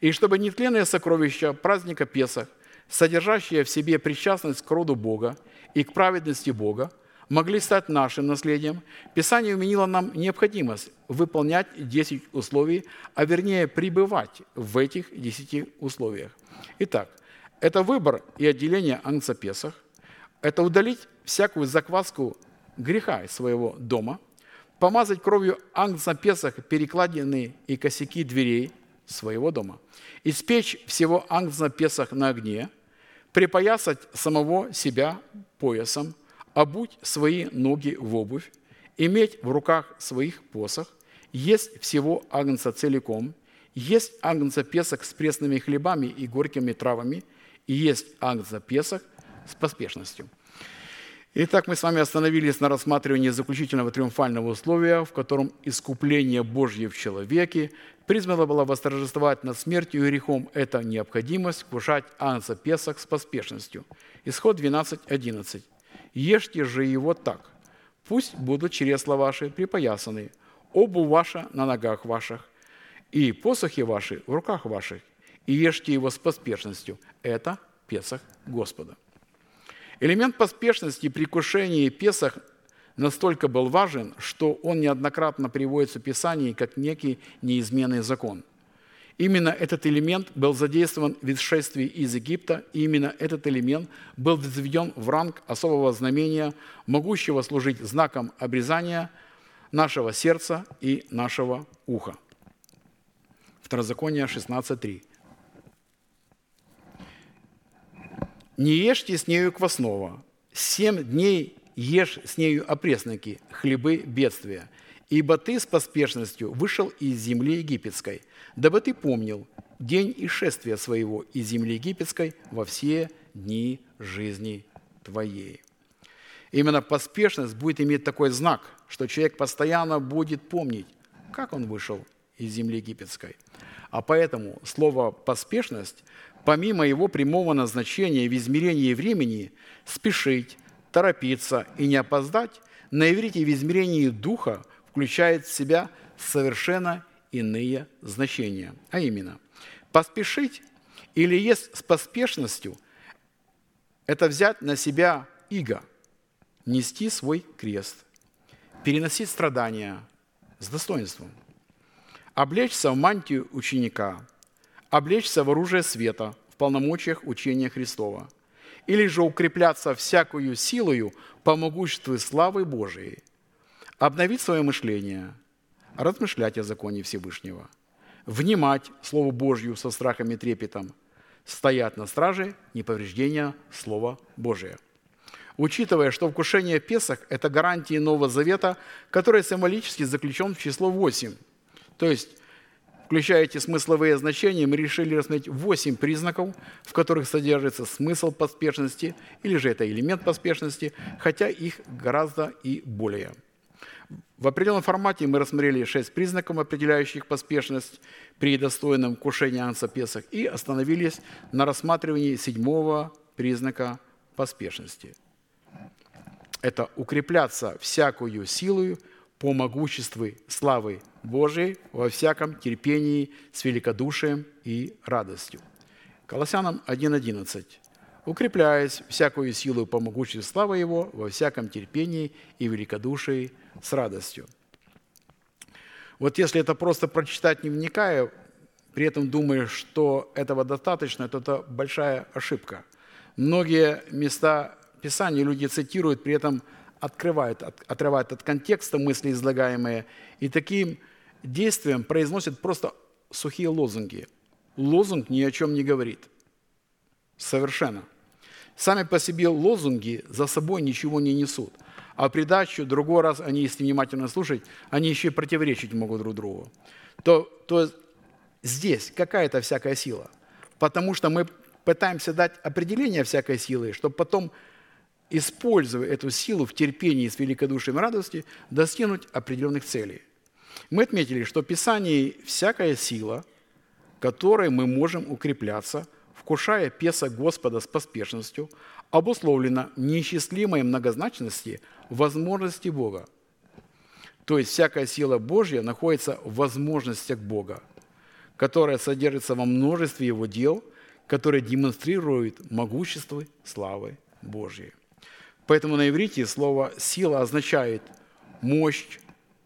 И чтобы нетленное сокровище праздника Песах, содержащее в себе причастность к роду Бога и к праведности Бога, могли стать нашим наследием, Писание уменило нам необходимость выполнять 10 условий, а вернее пребывать в этих 10 условиях. Итак, это выбор и отделение Агнца Песах, это удалить всякую закваску греха из своего дома, помазать кровью Агнца Песах перекладины и косяки дверей своего дома, испечь всего Агнца Песах на огне, припоясать самого себя поясом – обуть свои ноги в обувь, иметь в руках своих посох, есть всего агнца целиком, есть агнца песок с пресными хлебами и горькими травами, и есть агнца песок с поспешностью. Итак, мы с вами остановились на рассматривании заключительного триумфального условия, в котором искупление Божье в человеке призвано было восторжествовать над смертью и грехом. Это необходимость кушать агнца песок с поспешностью. Исход 12.11. Ешьте же его так. Пусть будут чресла ваши припоясаны, обувь ваша на ногах ваших, и посохи ваши в руках ваших, и ешьте его с поспешностью. Это Песах Господа. Элемент поспешности при кушении Песах настолько был важен, что он неоднократно приводится в Писании как некий неизменный закон – Именно этот элемент был задействован в исшествии из Египта, и именно этот элемент был возведен в ранг особого знамения, могущего служить знаком обрезания нашего сердца и нашего уха. Второзаконие 16.3. «Не ешьте с нею квасного, семь дней ешь с нею опресноки, хлебы бедствия, ибо ты с поспешностью вышел из земли египетской – дабы ты помнил день и шествия своего из земли египетской во все дни жизни твоей». Именно поспешность будет иметь такой знак, что человек постоянно будет помнить, как он вышел из земли египетской. А поэтому слово «поспешность», помимо его прямого назначения в измерении времени, спешить, торопиться и не опоздать, на иврите в измерении духа включает в себя совершенно иные значения. А именно, поспешить или есть с поспешностью – это взять на себя иго, нести свой крест, переносить страдания с достоинством, облечься в мантию ученика, облечься в оружие света в полномочиях учения Христова, или же укрепляться всякую силою по могуществу славы Божией, обновить свое мышление – размышлять о законе Всевышнего, внимать Слову Божью со страхом и трепетом, стоять на страже неповреждения Слова Божия. Учитывая, что вкушение Песах – это гарантия Нового Завета, который символически заключен в число 8. То есть, включая эти смысловые значения, мы решили рассмотреть 8 признаков, в которых содержится смысл поспешности, или же это элемент поспешности, хотя их гораздо и более – в определенном формате мы рассмотрели шесть признаков, определяющих поспешность при достойном кушении Анса Песах, и остановились на рассматривании седьмого признака поспешности. Это укрепляться всякую силою по могуществу славы Божией во всяком терпении с великодушием и радостью. Колоссянам 1.11 укрепляясь всякую силу по могуществу славы Его во всяком терпении и великодушии с радостью. Вот если это просто прочитать, не вникая, при этом думая, что этого достаточно, то это большая ошибка. Многие места Писания люди цитируют, при этом открывают, отрывают от контекста мысли излагаемые, и таким действием произносят просто сухие лозунги. Лозунг ни о чем не говорит. Совершенно. Сами по себе лозунги за собой ничего не несут. а придачу другой раз они, если внимательно слушать, они еще и противоречить могут друг другу, то, то здесь какая-то всякая сила. Потому что мы пытаемся дать определение всякой силы, чтобы потом, используя эту силу в терпении с великодушием радости, достигнуть определенных целей. Мы отметили, что в Писании всякая сила, которой мы можем укрепляться, вкушая песа Господа с поспешностью, обусловлена неисчислимой многозначности возможности Бога. То есть всякая сила Божья находится в возможностях Бога, которая содержится во множестве Его дел, которые демонстрируют могущество славы Божьей. Поэтому на иврите слово «сила» означает мощь,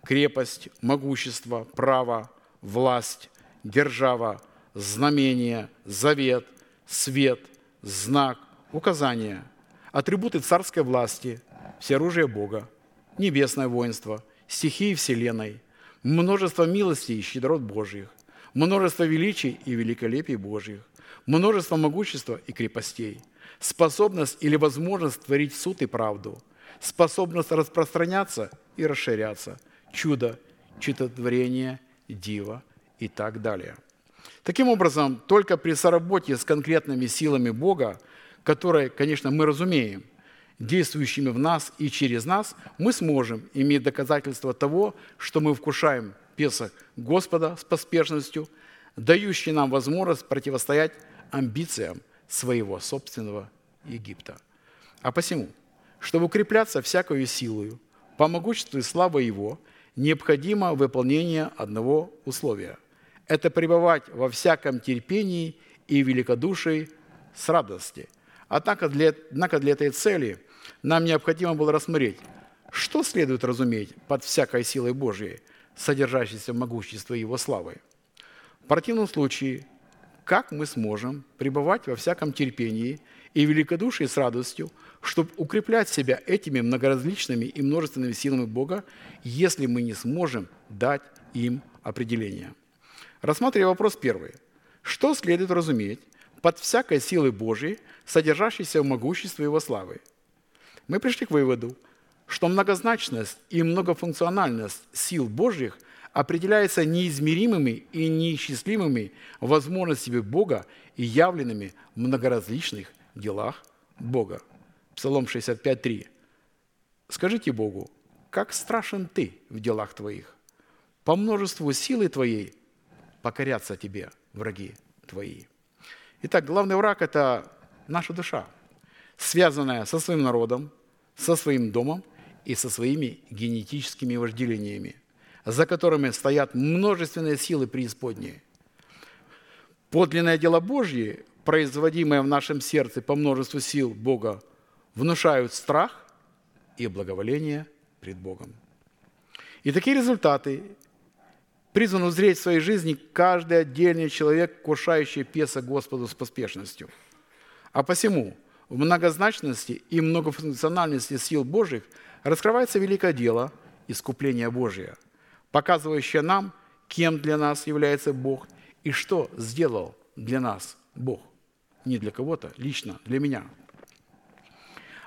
крепость, могущество, право, власть, держава, знамение, завет, свет, знак, указание, атрибуты царской власти, всеоружие Бога, небесное воинство, стихии Вселенной, множество милостей и щедрот Божьих, множество величий и великолепий Божьих, множество могущества и крепостей, способность или возможность творить суд и правду, способность распространяться и расширяться, чудо, чудотворение, диво и так далее. Таким образом, только при соработе с конкретными силами Бога, которые, конечно, мы разумеем, действующими в нас и через нас, мы сможем иметь доказательство того, что мы вкушаем Песах Господа с поспешностью, дающий нам возможность противостоять амбициям своего собственного Египта. А посему, чтобы укрепляться всякою силою, по могуществу и славе Его, необходимо выполнение одного условия – это пребывать во всяком терпении и великодушии с радости. Однако для, однако для этой цели нам необходимо было рассмотреть, что следует разуметь под всякой силой Божьей, содержащейся в могуществе Его славы. В противном случае, как мы сможем пребывать во всяком терпении и великодушии с радостью, чтобы укреплять себя этими многоразличными и множественными силами Бога, если мы не сможем дать им определение? Рассматривая вопрос первый. Что следует разуметь под всякой силой Божией, содержащейся в могуществе Его славы? Мы пришли к выводу, что многозначность и многофункциональность сил Божьих определяется неизмеримыми и неисчислимыми возможностями Бога и явленными в многоразличных делах Бога. Псалом 65.3. «Скажите Богу, как страшен Ты в делах Твоих? По множеству силы Твоей покорятся тебе враги твои. Итак, главный враг – это наша душа, связанная со своим народом, со своим домом и со своими генетическими вожделениями, за которыми стоят множественные силы преисподней. Подлинное дело Божье, производимое в нашем сердце по множеству сил Бога, внушают страх и благоволение пред Богом. И такие результаты призван узреть в своей жизни каждый отдельный человек, кушающий песа Господу с поспешностью. А посему в многозначности и многофункциональности сил Божьих раскрывается великое дело искупления Божия, показывающее нам, кем для нас является Бог и что сделал для нас Бог. Не для кого-то, лично для меня.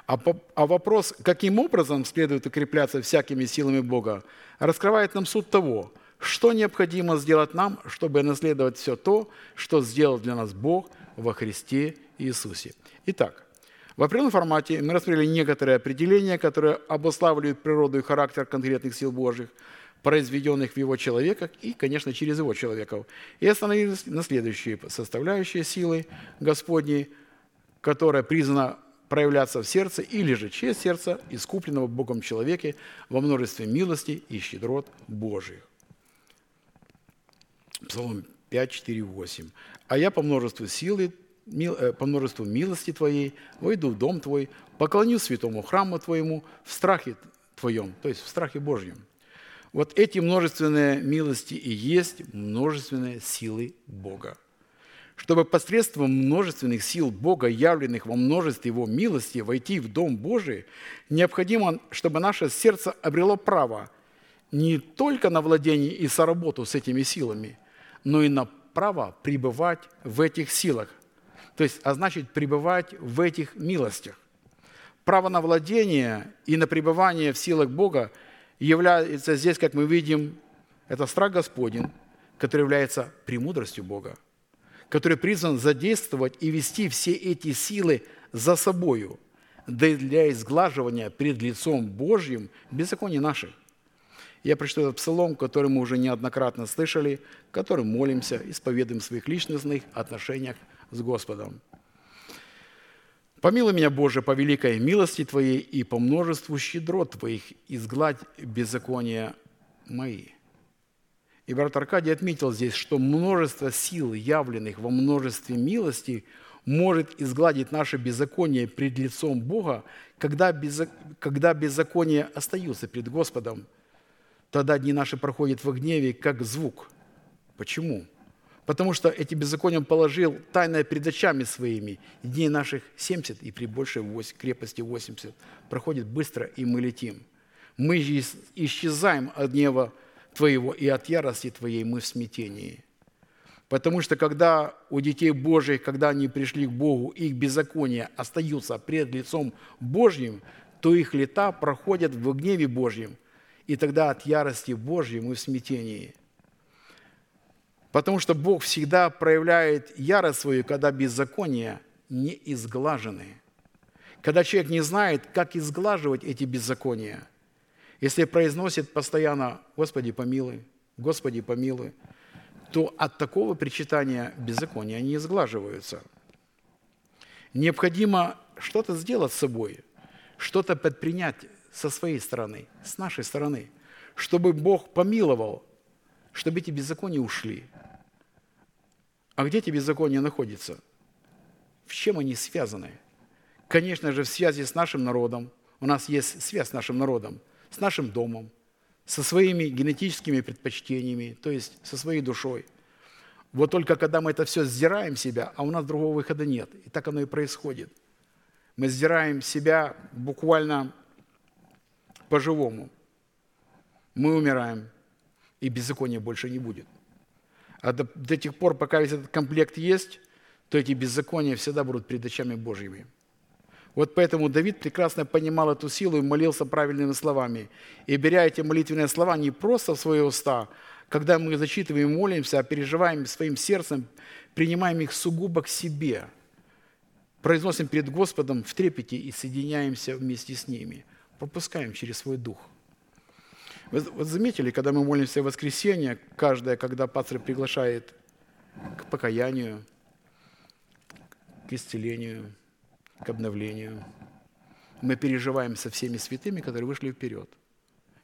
А, а вопрос, каким образом следует укрепляться всякими силами Бога, раскрывает нам суть того – что необходимо сделать нам, чтобы наследовать все то, что сделал для нас Бог во Христе Иисусе? Итак, в определенном формате мы рассмотрели некоторые определения, которые обуславливают природу и характер конкретных сил Божьих, произведенных в его человеках и, конечно, через его человеков. И остановились на следующие составляющие силы Господней, которая признана проявляться в сердце или же через сердце искупленного Богом человеке во множестве милости и щедрот Божьих. Псалом 5, 4, 8. «А я по множеству силы, э, по множеству милости Твоей войду в дом Твой, поклоню святому храму Твоему в страхе Твоем», то есть в страхе Божьем. Вот эти множественные милости и есть множественные силы Бога. Чтобы посредством множественных сил Бога, явленных во множестве Его милости, войти в Дом Божий, необходимо, чтобы наше сердце обрело право не только на владение и соработу с этими силами, но и на право пребывать в этих силах. То есть, а значит, пребывать в этих милостях. Право на владение и на пребывание в силах Бога является здесь, как мы видим, это страх Господень, который является премудростью Бога, который призван задействовать и вести все эти силы за собою, да для изглаживания пред лицом Божьим беззакония наших. Я прочитаю этот псалом, который мы уже неоднократно слышали, которым молимся, исповедуем в своих личностных отношениях с Господом. Помилуй меня, Боже, по великой милости Твоей и по множеству щедрот Твоих, изгладь беззакония мои». И брат Аркадий отметил здесь, что множество сил, явленных во множестве милости, может изгладить наше беззаконие пред лицом Бога, когда, беззак... когда беззакония остаются пред Господом. Тогда дни наши проходят в гневе, как звук. Почему? Потому что эти беззакония он положил тайное пред очами своими. Дней наших 70 и при большей крепости 80. Проходит быстро, и мы летим. Мы исчезаем от гнева Твоего, и от ярости Твоей мы в смятении. Потому что когда у детей Божьих, когда они пришли к Богу, их беззакония остаются пред лицом Божьим, то их лета проходят в гневе Божьем, и тогда от ярости Божьей мы в смятении – Потому что Бог всегда проявляет ярость свою, когда беззакония не изглажены. Когда человек не знает, как изглаживать эти беззакония. Если произносит постоянно «Господи, помилуй», «Господи, помилуй», то от такого причитания беззакония не изглаживаются. Необходимо что-то сделать с собой, что-то предпринять со своей стороны, с нашей стороны, чтобы Бог помиловал, чтобы эти беззакония ушли – а где эти беззакония находятся? В чем они связаны? Конечно же, в связи с нашим народом. У нас есть связь с нашим народом, с нашим домом, со своими генетическими предпочтениями, то есть со своей душой. Вот только когда мы это все сдираем себя, а у нас другого выхода нет. И так оно и происходит. Мы сдираем себя буквально по-живому. Мы умираем, и беззакония больше не будет. А до, до тех пор, пока весь этот комплект есть, то эти беззакония всегда будут перед очами Божьими. Вот поэтому Давид прекрасно понимал эту силу и молился правильными словами. И беря эти молитвенные слова не просто в свои уста, когда мы зачитываем молимся, а переживаем своим сердцем, принимаем их сугубо к себе, произносим перед Господом в трепете и соединяемся вместе с ними, пропускаем через свой дух. Вы, вы заметили, когда мы молимся в воскресенье, каждое, когда пастор приглашает к покаянию, к исцелению, к обновлению, мы переживаем со всеми святыми, которые вышли вперед.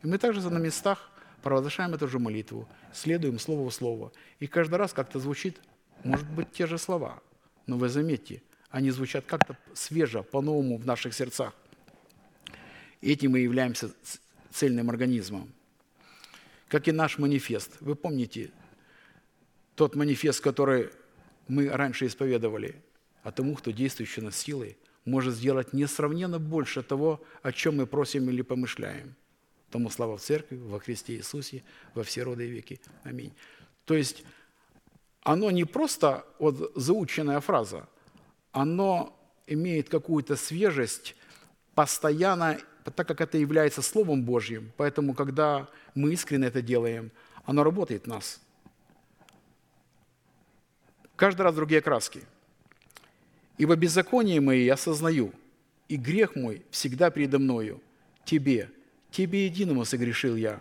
И мы также на местах провозглашаем эту же молитву, следуем слово в слово. И каждый раз как-то звучит, может быть, те же слова. Но вы заметьте, они звучат как-то свеже, по-новому в наших сердцах. Этим мы являемся цельным организмом как и наш манифест. Вы помните тот манифест, который мы раньше исповедовали, а тому, кто действующий над силой, может сделать несравненно больше того, о чем мы просим или помышляем. Тому слава в Церкви, во Христе Иисусе, во все роды и веки. Аминь. То есть оно не просто вот заученная фраза, оно имеет какую-то свежесть, постоянно так как это является Словом Божьим. Поэтому, когда мы искренне это делаем, оно работает в нас. Каждый раз другие краски. «Ибо беззаконие мои я осознаю, и грех мой всегда передо мною. Тебе, Тебе единому согрешил я,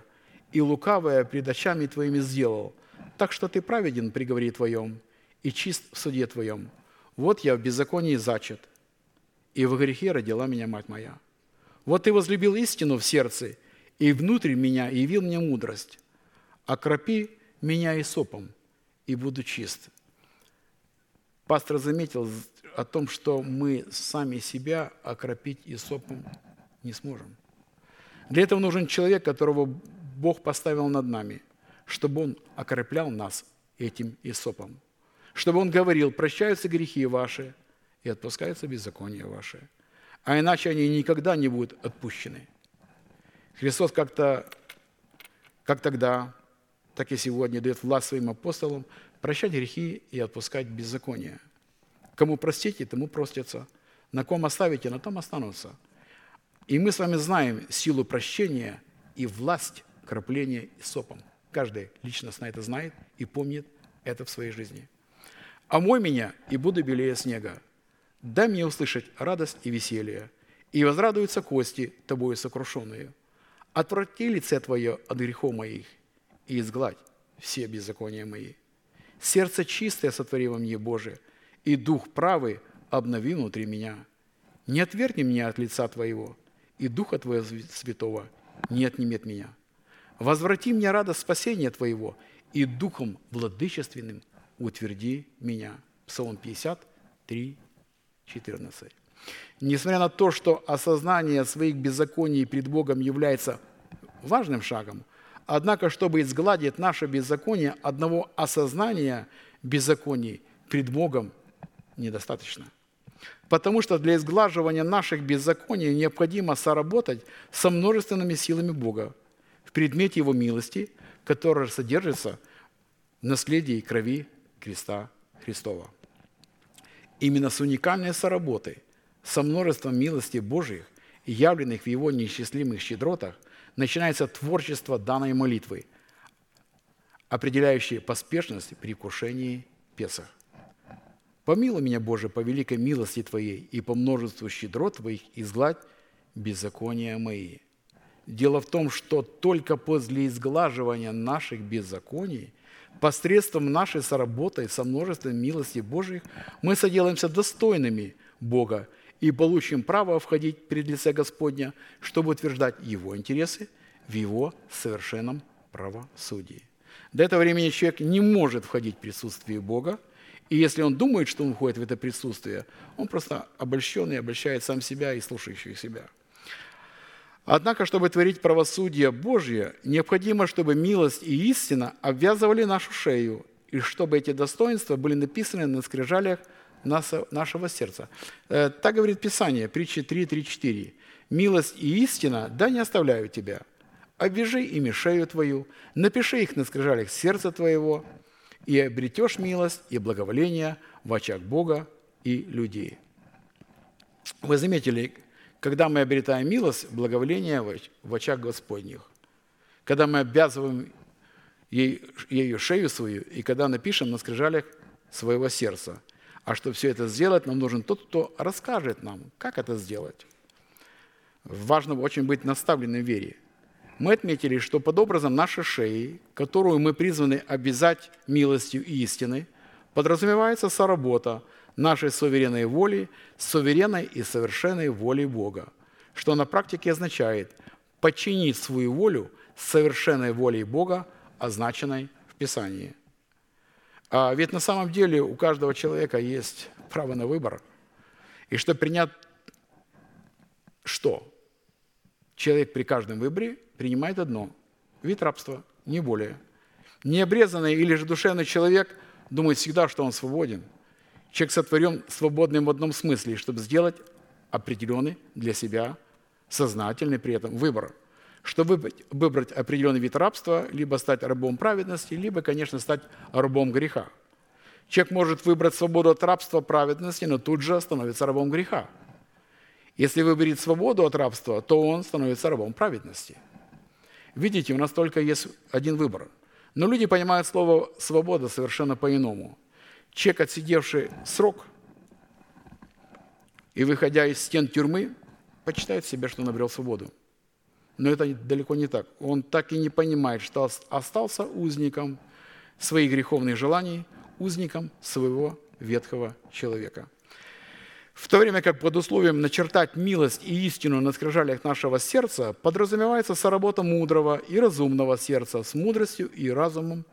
и лукавое пред очами Твоими сделал, так что Ты праведен при говоре Твоем и чист в суде Твоем. Вот я в беззаконии зачат, и в грехе родила меня мать моя». Вот ты возлюбил истину в сердце, и внутрь меня явил мне мудрость. Окропи меня и сопом, и буду чист. Пастор заметил о том, что мы сами себя окропить и сопом не сможем. Для этого нужен человек, которого Бог поставил над нами, чтобы он окроплял нас этим сопом, Чтобы он говорил, прощаются грехи ваши и отпускаются беззакония ваши а иначе они никогда не будут отпущены. Христос как-то, как тогда, так и сегодня дает власть своим апостолам прощать грехи и отпускать беззаконие. Кому простите, тому простятся. На ком оставите, на том останутся. И мы с вами знаем силу прощения и власть крапления сопом. Каждый личностно это знает и помнит это в своей жизни. «Омой меня, и буду белее снега. Дай мне услышать радость и веселье, и возрадуются кости, тобою сокрушенные. Отврати лице Твое от грехов моих, и изгладь все беззакония мои. Сердце чистое сотвори во мне, Боже, и дух правый обнови внутри меня. Не отвергни меня от лица Твоего, и Духа Твоего Святого не отнимет меня. Возврати мне радость спасения Твоего, и Духом владычественным утверди меня. Псалом 53, 14. Несмотря на то, что осознание своих беззаконий пред Богом является важным шагом, однако, чтобы изгладить наше беззаконие, одного осознания беззаконий пред Богом недостаточно. Потому что для изглаживания наших беззаконий необходимо соработать со множественными силами Бога в предмете Его милости, которая содержится в наследии крови креста Христова. Именно с уникальной соработой, со множеством милостей Божьих, явленных в Его неисчислимых щедротах, начинается творчество данной молитвы, определяющее поспешность при вкушении Песах. Помилуй меня, Боже, по великой милости Твоей и по множеству щедрот Твоих изгладь беззакония мои. Дело в том, что только после изглаживания наших беззаконий, посредством нашей соработы со множеством милости Божьих, мы соделаемся достойными Бога и получим право входить перед лице Господня, чтобы утверждать Его интересы в Его совершенном правосудии. До этого времени человек не может входить в присутствие Бога, и если он думает, что он входит в это присутствие, он просто обольщенный, обольщает сам себя и слушающих себя. Однако, чтобы творить правосудие Божье, необходимо, чтобы милость и истина обвязывали нашу шею, и чтобы эти достоинства были написаны на скрижалях нашего сердца. Э, так говорит Писание, притча 3.3.4. «Милость и истина, да не оставляют тебя. Обвяжи ими шею твою, напиши их на скрижалях сердца твоего, и обретешь милость и благоволение в очах Бога и людей». Вы заметили, когда мы обретаем милость, благоволение в очах Господних, когда мы обвязываем ей, ею шею свою, и когда напишем на скрижалях своего сердца – а чтобы все это сделать, нам нужен тот, кто расскажет нам, как это сделать. Важно очень быть наставленным в вере. Мы отметили, что под образом нашей шеи, которую мы призваны обязать милостью и истиной, подразумевается соработа нашей суверенной воли с суверенной и совершенной волей Бога, что на практике означает подчинить свою волю совершенной волей Бога, означенной в Писании – а ведь на самом деле у каждого человека есть право на выбор. И что принять что? Человек при каждом выборе принимает одно – вид рабства, не более. Необрезанный или же душевный человек думает всегда, что он свободен. Человек сотворен свободным в одном смысле, чтобы сделать определенный для себя сознательный при этом выбор – чтобы выбрать определенный вид рабства, либо стать рабом праведности, либо, конечно, стать рабом греха. Человек может выбрать свободу от рабства праведности, но тут же становится рабом греха. Если выберет свободу от рабства, то он становится рабом праведности. Видите, у нас только есть один выбор. Но люди понимают слово «свобода» совершенно по-иному. Человек, отсидевший срок и выходя из стен тюрьмы, почитает себе, что он обрел свободу. Но это далеко не так. Он так и не понимает, что остался узником своих греховных желаний, узником своего ветхого человека. В то время как под условием начертать милость и истину на скрижалях нашего сердца подразумевается соработа мудрого и разумного сердца с мудростью и разумом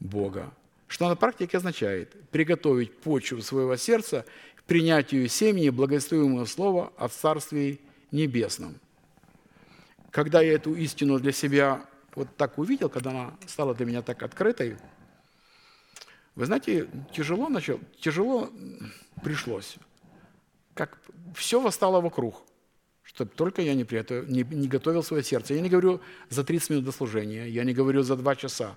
Бога, что на практике означает приготовить почву своего сердца к принятию семени благословимого слова о Царстве Небесном – когда я эту истину для себя вот так увидел, когда она стала для меня так открытой, вы знаете, тяжело начал, тяжело пришлось. Как все восстало вокруг, чтобы только я не, приготовил, не, не готовил свое сердце. Я не говорю за 30 минут до служения, я не говорю за 2 часа.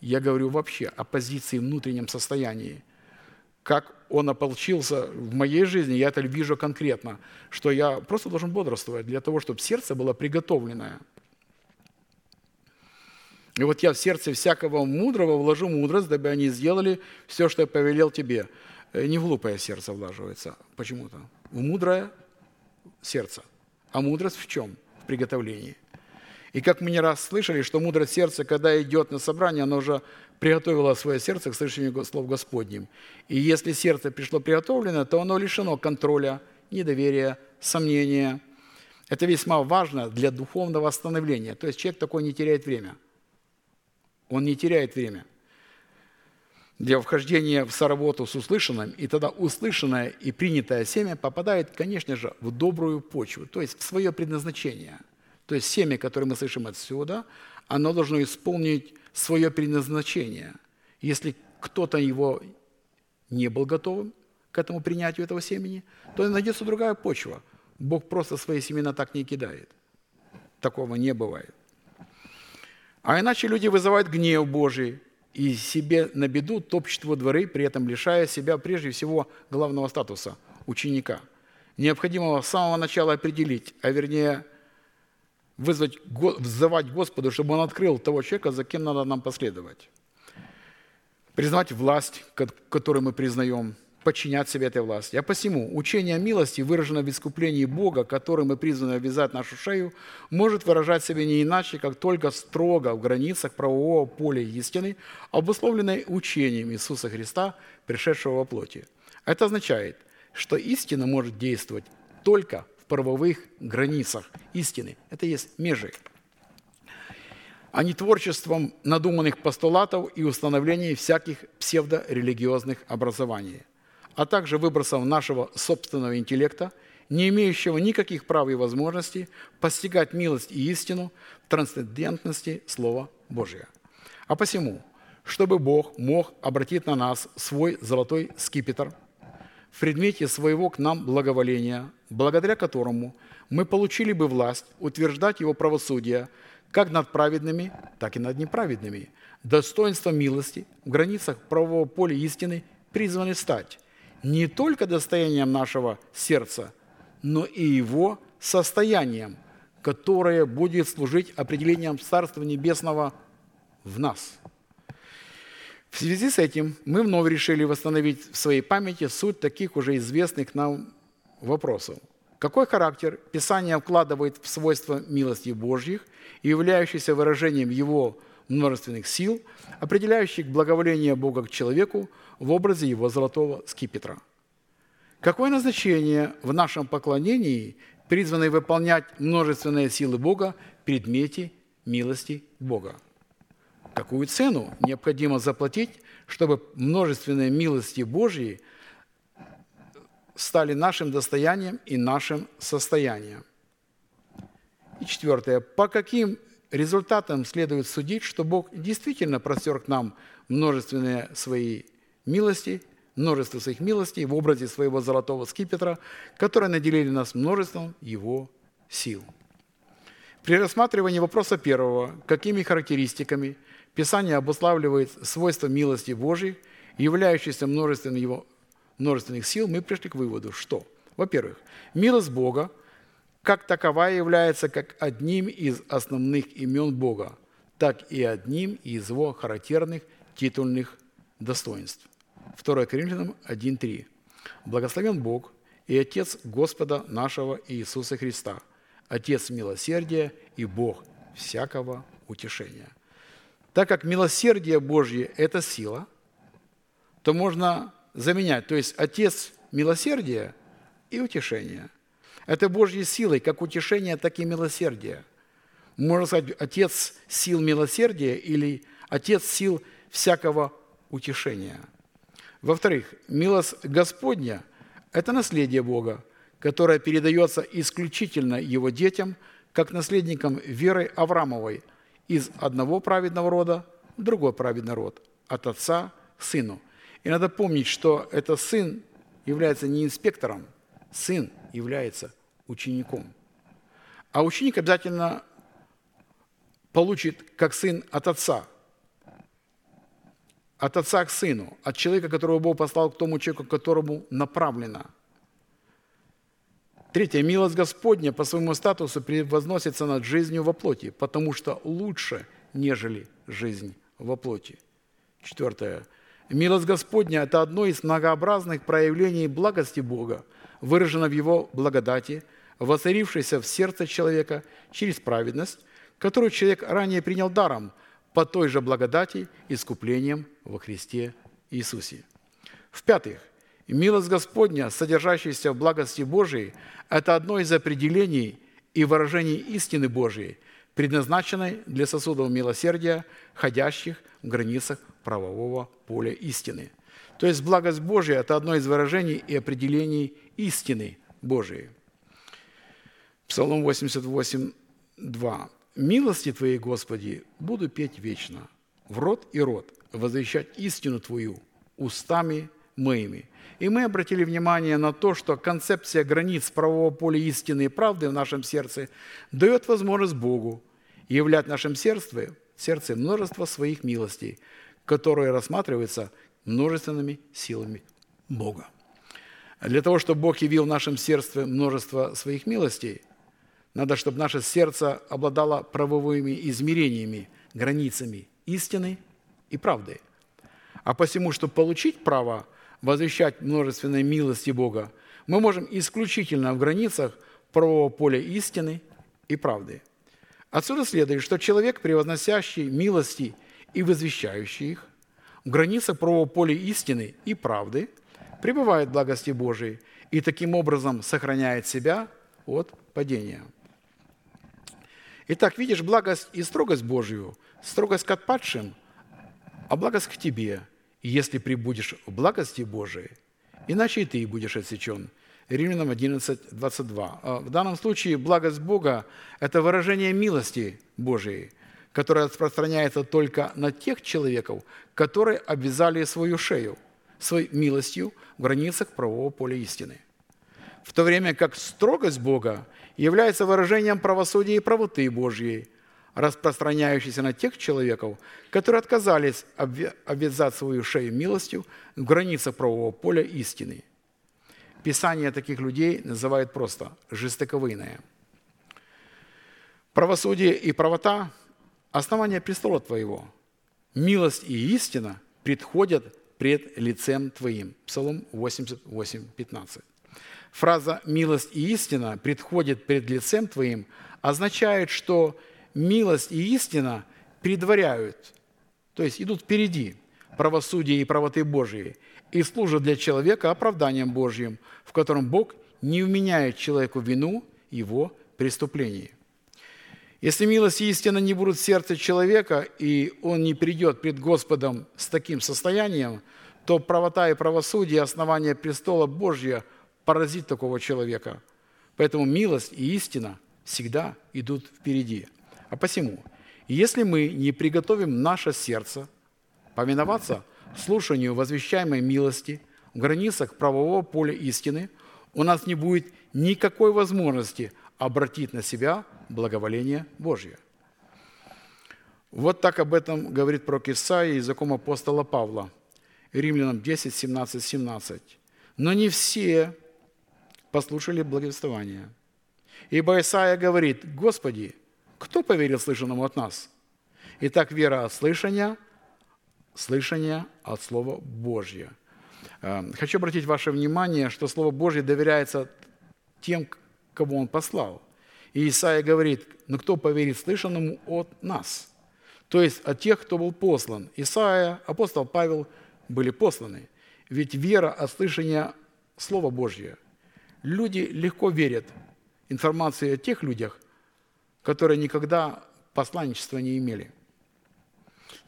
Я говорю вообще о позиции, внутреннем состоянии. Как он ополчился в моей жизни, я это вижу конкретно, что я просто должен бодрствовать для того, чтобы сердце было приготовленное. И вот я в сердце всякого мудрого вложу мудрость, дабы они сделали все, что я повелел тебе. Э, Не в глупое сердце влаживается почему-то, в мудрое сердце. А мудрость в чем? В приготовлении. И как мы не раз слышали, что мудрость сердца, когда идет на собрание, оно уже приготовило свое сердце к слышанию слов Господним. И если сердце пришло приготовлено, то оно лишено контроля, недоверия, сомнения. Это весьма важно для духовного восстановления. То есть человек такой не теряет время. Он не теряет время для вхождения в соработу с услышанным, и тогда услышанное и принятое семя попадает, конечно же, в добрую почву, то есть в свое предназначение. То есть семя, которое мы слышим отсюда, оно должно исполнить свое предназначение. Если кто-то его не был готовым к этому принятию этого семени, то найдется другая почва. Бог просто свои семена так не кидает. Такого не бывает. А иначе люди вызывают гнев Божий и себе на беду топчут во дворы, при этом лишая себя прежде всего главного статуса – ученика. Необходимо с самого начала определить, а вернее вызвать, взывать Господу, чтобы Он открыл того человека, за кем надо нам последовать. Признать власть, которую мы признаем, подчинять себе этой власти. А посему учение милости, выраженное в искуплении Бога, которым мы призваны обвязать нашу шею, может выражать себя не иначе, как только строго в границах правового поля истины, обусловленной учением Иисуса Христа, пришедшего во плоти. Это означает, что истина может действовать только правовых границах истины. Это есть межи а не творчеством надуманных постулатов и установлений всяких псевдорелигиозных образований а также выбросом нашего собственного интеллекта, не имеющего никаких прав и возможностей постигать милость и истину трансцендентности Слова Божия. А посему, чтобы Бог мог обратить на нас свой золотой скипетр в предмете своего к нам благоволения, благодаря которому мы получили бы власть утверждать Его правосудие как над праведными, так и над неправедными, достоинство милости в границах правового поля истины призваны стать не только достоянием нашего сердца, но и его состоянием, которое будет служить определением Царства Небесного в нас. В связи с этим мы вновь решили восстановить в своей памяти суть таких уже известных нам вопросов. Какой характер Писание вкладывает в свойства милости Божьих, являющихся выражением Его множественных сил, определяющих благоволение Бога к человеку в образе его золотого скипетра. Какое назначение в нашем поклонении призваны выполнять множественные силы Бога в предмете милости Бога? Какую цену необходимо заплатить, чтобы множественные милости Божьи стали нашим достоянием и нашим состоянием? И четвертое. По каким результатам следует судить, что Бог действительно простер к нам множественные свои милости, множество своих милостей в образе своего золотого скипетра, которые наделили нас множеством его сил. При рассматривании вопроса первого, какими характеристиками Писание обуславливает свойства милости Божьей, являющиеся множеством его множественных сил, мы пришли к выводу, что, во-первых, милость Бога как таковая является как одним из основных имен Бога, так и одним из его характерных титульных достоинств. 2 Коринфянам 1.3. «Благословен Бог и Отец Господа нашего Иисуса Христа, Отец милосердия и Бог всякого утешения». Так как милосердие Божье – это сила, то можно заменять, то есть Отец милосердия и утешения. Это Божьей силой, как утешение, так и милосердие. Можно сказать, Отец сил милосердия или Отец сил всякого утешения. Во-вторых, милость Господня – это наследие Бога, которое передается исключительно Его детям, как наследникам веры Авраамовой из одного праведного рода в другой праведный род, от отца к сыну. И надо помнить, что этот сын является не инспектором, сын является учеником. А ученик обязательно получит как сын от отца – от отца к сыну, от человека, которого Бог послал к тому человеку, которому направлено. Третье. Милость Господня по своему статусу превозносится над жизнью во плоти, потому что лучше, нежели жизнь во плоти. Четвертое. Милость Господня – это одно из многообразных проявлений благости Бога, выражено в Его благодати, воцарившейся в сердце человека через праведность, которую человек ранее принял даром по той же благодати искуплением во Христе Иисусе. В-пятых, милость Господня, содержащаяся в благости Божией, это одно из определений и выражений истины Божией, предназначенной для сосудов милосердия, ходящих в границах правового поля истины. То есть благость Божия – это одно из выражений и определений истины Божией. Псалом 88, 2. «Милости Твоей, Господи, буду петь вечно, в рот и рот, возвещать истину Твою устами моими». И мы обратили внимание на то, что концепция границ правового поля истины и правды в нашем сердце дает возможность Богу являть в нашем сердце, сердце множество своих милостей, которые рассматриваются множественными силами Бога. Для того, чтобы Бог явил в нашем сердце множество своих милостей, надо, чтобы наше сердце обладало правовыми измерениями, границами истины и правды. А посему, чтобы получить право возвещать множественные милости Бога, мы можем исключительно в границах правового поля истины и правды. Отсюда следует, что человек, превозносящий милости и возвещающий их, в границах правового поля истины и правды, пребывает в благости Божией и таким образом сохраняет себя от падения. Итак, видишь благость и строгость Божию, строгость к отпадшим, а благость к тебе. Если прибудешь в благости Божией, иначе и ты будешь отсечен. Римлянам 11, 22. А В данном случае благость Бога – это выражение милости Божией, которая распространяется только на тех человеков, которые обвязали свою шею своей милостью в границах правового поля истины. В то время как строгость Бога является выражением правосудия и правоты Божьей, распространяющейся на тех человеков, которые отказались обвязать свою шею милостью в границах правового поля истины. Писание таких людей называет просто «жестоковыйное». Правосудие и правота – основание престола Твоего. Милость и истина предходят пред лицем Твоим. Псалом 88, 15. Фраза «милость и истина предходит пред лицем Твоим» означает, что милость и истина предваряют, то есть идут впереди правосудия и правоты Божьей и служат для человека оправданием Божьим, в котором Бог не вменяет человеку вину его преступлений. Если милость и истина не будут в сердце человека, и он не придет пред Господом с таким состоянием, то правота и правосудие, основание престола Божьего – поразит такого человека. Поэтому милость и истина всегда идут впереди. А посему, если мы не приготовим наше сердце поминоваться слушанию возвещаемой милости в границах правового поля истины, у нас не будет никакой возможности обратить на себя благоволение Божье. Вот так об этом говорит пророк Исаия языком апостола Павла. Римлянам 10, 17, 17. «Но не все послушали благовествование. Ибо Исаия говорит, «Господи, кто поверил слышанному от нас?» Итак, вера от слышания, слышание от Слова Божьего. Э, хочу обратить ваше внимание, что Слово Божье доверяется тем, кого Он послал. И Исаия говорит, «Но кто поверит слышанному от нас?» То есть от тех, кто был послан. Исаия, апостол Павел были посланы. Ведь вера от слышания Слова Божьего – люди легко верят информации о тех людях, которые никогда посланничества не имели,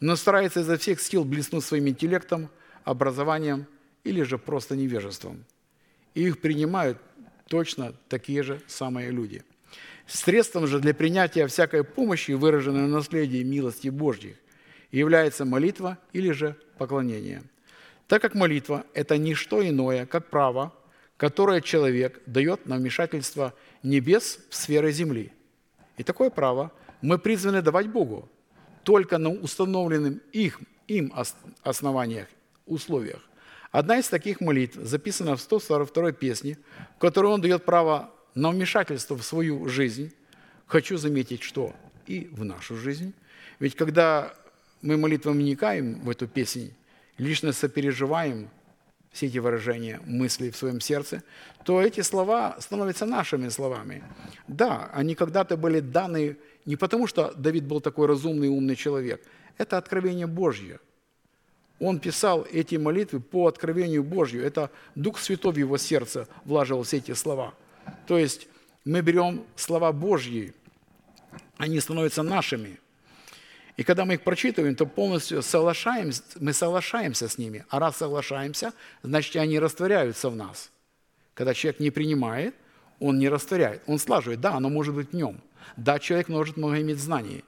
но стараются изо всех сил блеснуть своим интеллектом, образованием или же просто невежеством. И их принимают точно такие же самые люди. Средством же для принятия всякой помощи, выраженной в наследии милости Божьих, является молитва или же поклонение. Так как молитва – это не что иное, как право которое человек дает на вмешательство небес в сферы земли. И такое право мы призваны давать Богу только на установленном их, им основаниях, условиях. Одна из таких молитв записана в 142 песне, в которой он дает право на вмешательство в свою жизнь. Хочу заметить, что и в нашу жизнь. Ведь когда мы молитвой вникаем в эту песнь, лично сопереживаем все эти выражения мыслей в своем сердце, то эти слова становятся нашими словами. Да, они когда-то были даны не потому, что Давид был такой разумный и умный человек. Это откровение Божье. Он писал эти молитвы по откровению Божью. Это Дух Святой в его сердце влаживал все эти слова. То есть мы берем слова Божьи, они становятся нашими. И когда мы их прочитываем, то полностью соглашаемся, мы соглашаемся с ними. А раз соглашаемся, значит, они растворяются в нас. Когда человек не принимает, он не растворяет. Он слаживает. Да, оно может быть в нем. Да, человек может много иметь знаний,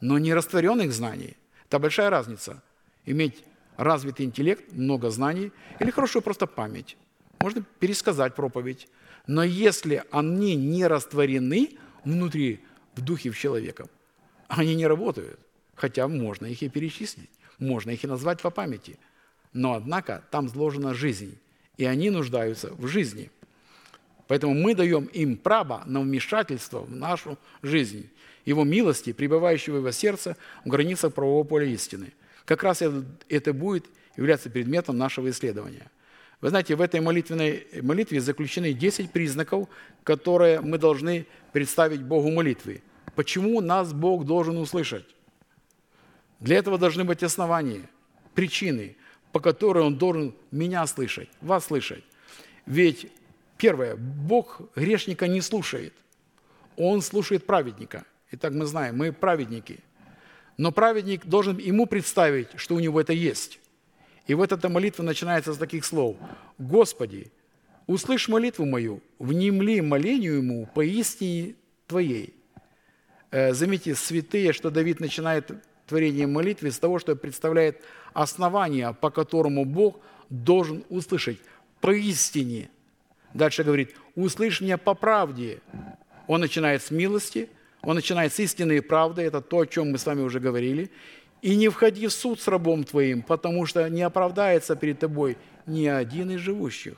но не растворенных знаний. Это большая разница. Иметь развитый интеллект, много знаний или хорошую просто память. Можно пересказать проповедь. Но если они не растворены внутри, в духе в человека, они не работают. Хотя можно их и перечислить, можно их и назвать по памяти. Но, однако, там сложена жизнь, и они нуждаются в жизни. Поэтому мы даем им право на вмешательство в нашу жизнь, его милости, пребывающего в его сердце в границах правового поля истины. Как раз это будет являться предметом нашего исследования. Вы знаете, в этой молитвенной молитве заключены 10 признаков, которые мы должны представить Богу молитвы. Почему нас Бог должен услышать? Для этого должны быть основания, причины, по которой Он должен меня слышать, вас слышать. Ведь, первое, Бог грешника не слушает. Он слушает праведника. Итак, мы знаем, мы праведники. Но праведник должен ему представить, что у него это есть. И вот эта молитва начинается с таких слов. «Господи, услышь молитву мою, внемли молению ему поистине Твоей». Э, заметьте, святые, что Давид начинает творение молитвы с того, что представляет основание, по которому Бог должен услышать поистине. Дальше говорит, услышь меня по правде. Он начинает с милости, он начинает с истинной правды, это то, о чем мы с вами уже говорили. И не входи в суд с рабом твоим, потому что не оправдается перед тобой ни один из живущих.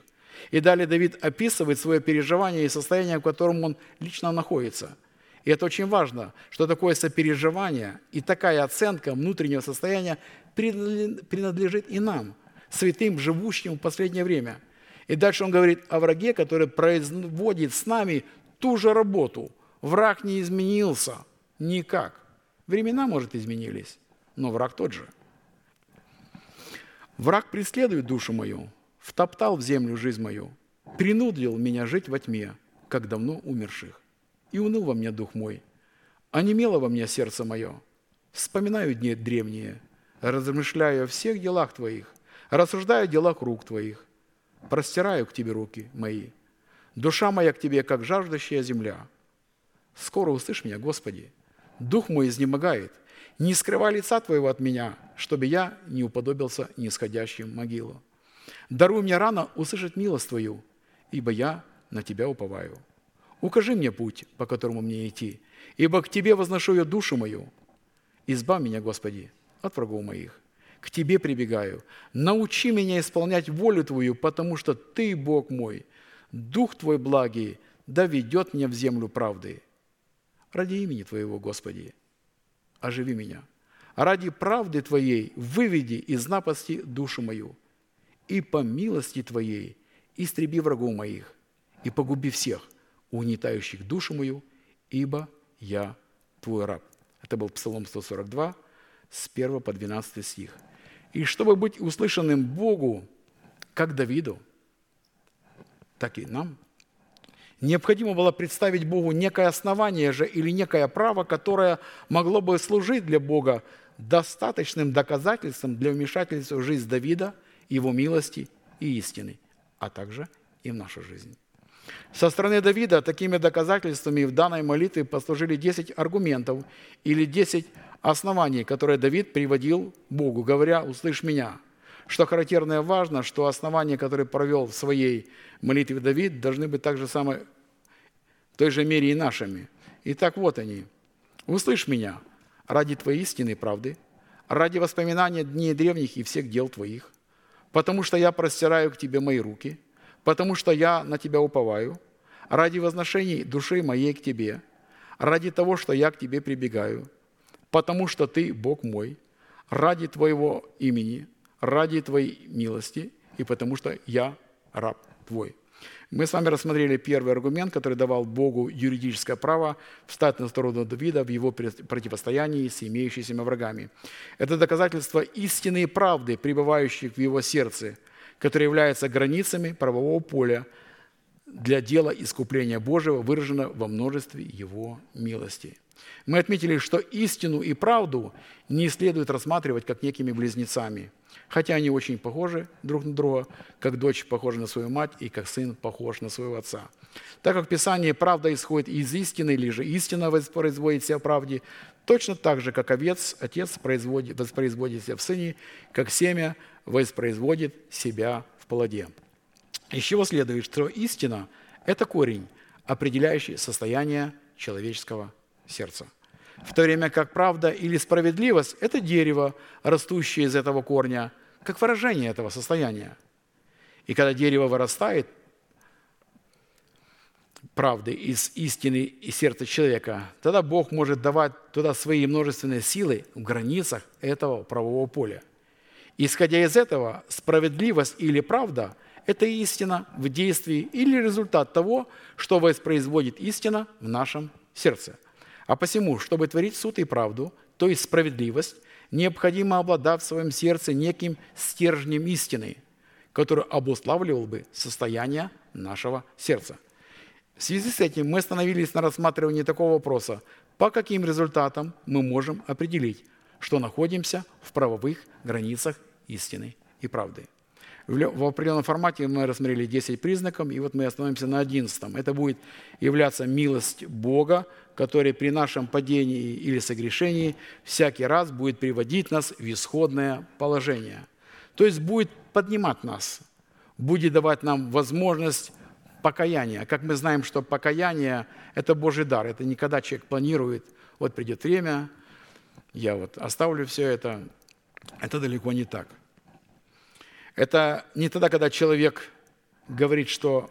И далее Давид описывает свое переживание и состояние, в котором он лично находится – и это очень важно, что такое сопереживание и такая оценка внутреннего состояния принадлежит и нам, святым, живущим в последнее время. И дальше он говорит о враге, который производит с нами ту же работу. Враг не изменился никак. Времена, может, изменились, но враг тот же. Враг преследует душу мою, втоптал в землю жизнь мою, принудил меня жить во тьме, как давно умерших и уныл во мне дух мой. Онемело во мне сердце мое. Вспоминаю дни древние, размышляю о всех делах Твоих, рассуждаю о делах рук Твоих, простираю к Тебе руки мои. Душа моя к Тебе, как жаждущая земля. Скоро услышь меня, Господи. Дух мой изнемогает. Не скрывай лица Твоего от меня, чтобы я не уподобился нисходящим могилу. Даруй мне рано услышать милость Твою, ибо я на Тебя уповаю. Укажи мне путь, по которому мне идти, ибо к Тебе возношу я душу мою. Избавь меня, Господи, от врагов моих. К Тебе прибегаю. Научи меня исполнять волю Твою, потому что Ты, Бог мой, Дух Твой благий, да ведет меня в землю правды. Ради имени Твоего, Господи, оживи меня. Ради правды Твоей выведи из напасти душу мою. И по милости Твоей истреби врагов моих и погуби всех – угнетающих душу мою, ибо я твой раб». Это был Псалом 142, с 1 по 12 стих. И чтобы быть услышанным Богу, как Давиду, так и нам, необходимо было представить Богу некое основание же или некое право, которое могло бы служить для Бога достаточным доказательством для вмешательства в жизнь Давида, его милости и истины, а также и в нашу жизнь. Со стороны Давида такими доказательствами в данной молитве послужили 10 аргументов или 10 оснований, которые Давид приводил Богу, говоря «услышь меня». Что характерно и важно, что основания, которые провел в своей молитве Давид, должны быть так же самое, в той же мере и нашими. Итак, вот они. «Услышь меня ради Твоей истинной правды, ради воспоминания дней древних и всех дел твоих, потому что я простираю к тебе мои руки, потому что я на тебя уповаю, ради возношений души моей к тебе, ради того, что я к тебе прибегаю, потому что ты Бог мой, ради твоего имени, ради твоей милости и потому что я раб твой. Мы с вами рассмотрели первый аргумент, который давал Богу юридическое право встать на сторону Давида в его противостоянии с имеющимися врагами. Это доказательство истины и правды, пребывающих в его сердце, которые являются границами правового поля для дела искупления Божьего, выражено во множестве его милости. Мы отметили, что истину и правду не следует рассматривать как некими близнецами – хотя они очень похожи друг на друга, как дочь похожа на свою мать и как сын похож на своего отца. Так как Писание правда исходит из истины, или же истина воспроизводит себя в правде, точно так же, как овец, отец производит, воспроизводит себя в сыне, как семя воспроизводит себя в плоде. Из чего следует, что истина – это корень, определяющий состояние человеческого сердца в то время как правда или справедливость – это дерево, растущее из этого корня, как выражение этого состояния. И когда дерево вырастает, правды из истины и сердца человека, тогда Бог может давать туда свои множественные силы в границах этого правового поля. Исходя из этого, справедливость или правда – это истина в действии или результат того, что воспроизводит истина в нашем сердце – а посему, чтобы творить суд и правду, то есть справедливость, необходимо обладать в своем сердце неким стержнем истины, который обуславливал бы состояние нашего сердца. В связи с этим мы остановились на рассматривании такого вопроса, по каким результатам мы можем определить, что находимся в правовых границах истины и правды. В определенном формате мы рассмотрели 10 признаков, и вот мы остановимся на 11. Это будет являться милость Бога, который при нашем падении или согрешении всякий раз будет приводить нас в исходное положение. То есть будет поднимать нас, будет давать нам возможность покаяния. Как мы знаем, что покаяние – это Божий дар. Это не когда человек планирует, вот придет время, я вот оставлю все это. Это далеко не так. Это не тогда, когда человек говорит, что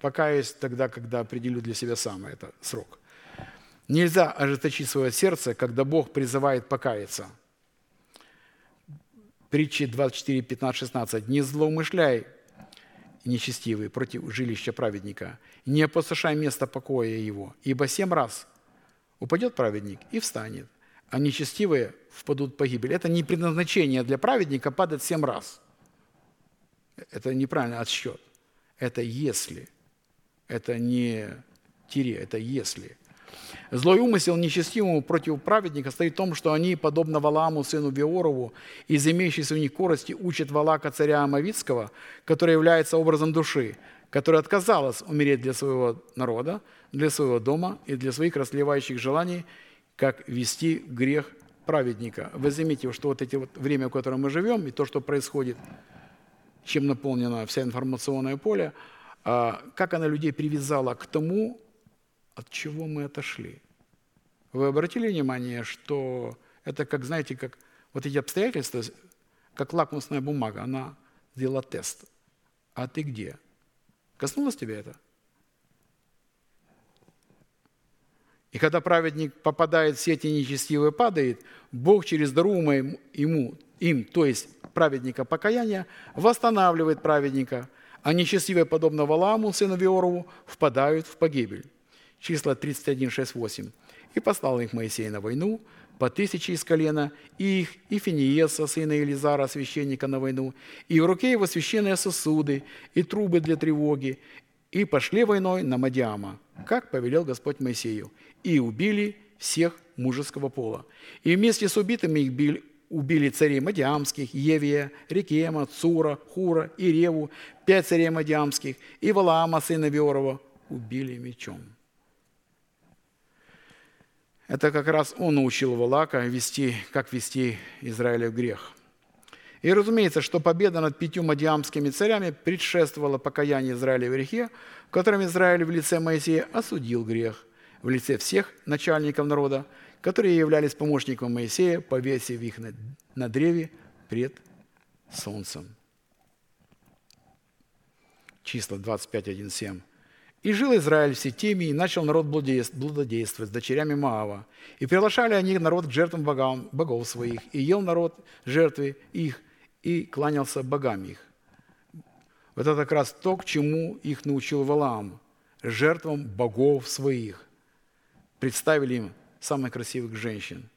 покаюсь тогда, когда определю для себя сам это срок. Нельзя ожесточить свое сердце, когда Бог призывает покаяться. Притчи 24, 15, 16. «Не злоумышляй, нечестивый, против жилища праведника, не опустошай место покоя его, ибо семь раз упадет праведник и встанет, а нечестивые впадут в погибель». Это не предназначение для праведника падать семь раз – это неправильный отсчет. Это если. Это не тире, это если. Злой умысел нечестивому против праведника стоит в том, что они, подобно Валааму, сыну Веорову, из имеющейся у них корости, учат Валака, царя Амавицкого, который является образом души, которая отказалась умереть для своего народа, для своего дома и для своих расливающих желаний, как вести грех праведника. Вы заметите, что вот эти вот время, в котором мы живем, и то, что происходит – чем наполнено вся информационное поле, а как она людей привязала к тому, от чего мы отошли. Вы обратили внимание, что это как, знаете, как вот эти обстоятельства, как лакмусная бумага, она сделала тест. А ты где? Коснулось тебя это? И когда праведник попадает в сети нечестивые падает, Бог через даруемое ему, им, то есть праведника покаяния, восстанавливает праведника, а нечестивые, подобно Валааму, сыну Виорову, впадают в погибель. Числа 31, 6, 8. «И послал их Моисей на войну, по тысяче из колена, их, и Финиеса, сына Елизара, священника на войну, и в руке его священные сосуды, и трубы для тревоги, и пошли войной на Мадиама, как повелел Господь Моисею, и убили всех мужеского пола. И вместе с убитыми их били, убили царей Мадиамских, Евия, Рекема, Цура, Хура и Реву, пять царей Мадиамских, и Валаама, сына Виорова, убили мечом. Это как раз он научил Валака вести, как вести Израиля в грех. И разумеется, что победа над пятью мадиамскими царями предшествовала покаянию Израиля в грехе, в котором Израиль в лице Моисея осудил грех, в лице всех начальников народа, которые являлись помощником Моисея, повесив их на, на древе пред солнцем. Числа 25.1.7. «И жил Израиль в Сетиме, и начал народ блудодействовать с дочерями Моава. И приглашали они народ к жертвам богам, богов своих, и ел народ жертвы их, и кланялся богам их». Вот это как раз то, к чему их научил Валаам – жертвам богов своих. Представили им самых красивых женщин.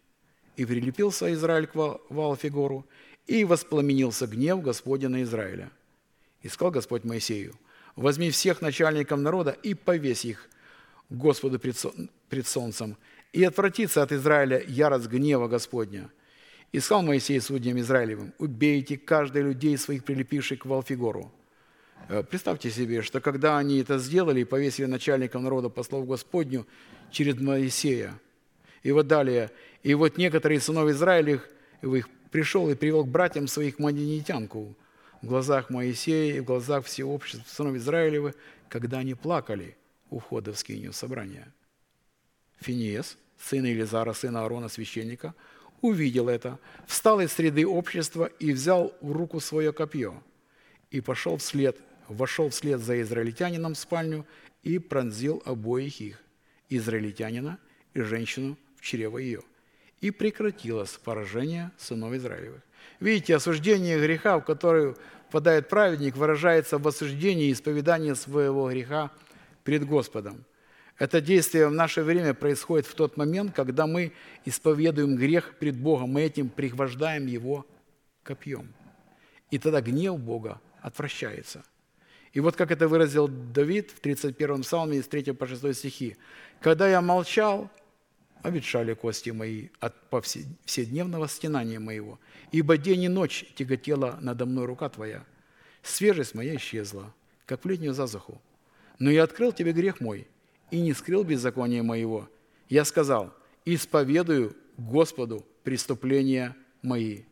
И прилепился Израиль к Валфигору, и воспламенился гнев Господня на Израиля. И сказал Господь Моисею – возьми всех начальников народа и повесь их Господу пред солнцем, и отвратится от Израиля ярость гнева Господня. И сказал Моисей судьям Израилевым, убейте каждый людей своих, прилепивших к Валфигору. Э, представьте себе, что когда они это сделали и повесили начальников народа послов Господню через Моисея, и вот далее, и вот некоторые сынов Израилевых пришел и привел к братьям своих мадинитянку – в глазах Моисея и в глазах всего общества сынов Израилевых, когда они плакали у входа в скинию собрания. Финиес, сын Елизара, сына Аарона, священника, увидел это, встал из среды общества и взял в руку свое копье и пошел вслед, вошел вслед за израильтянином в спальню и пронзил обоих их, израильтянина и женщину в чрево ее. И прекратилось поражение сынов Израилевых. Видите, осуждение греха, в который впадает праведник, выражается в осуждении и исповедании своего греха перед Господом. Это действие в наше время происходит в тот момент, когда мы исповедуем грех перед Богом, мы этим пригвождаем его копьем. И тогда гнев Бога отвращается. И вот как это выразил Давид в 31 псалме из 3 по 6 стихи. «Когда я молчал, обветшали кости мои от вседневного стенания моего, ибо день и ночь тяготела надо мной рука Твоя. Свежесть моя исчезла, как в летнюю зазаху. Но я открыл Тебе грех мой и не скрыл беззакония моего. Я сказал, исповедую Господу преступления мои.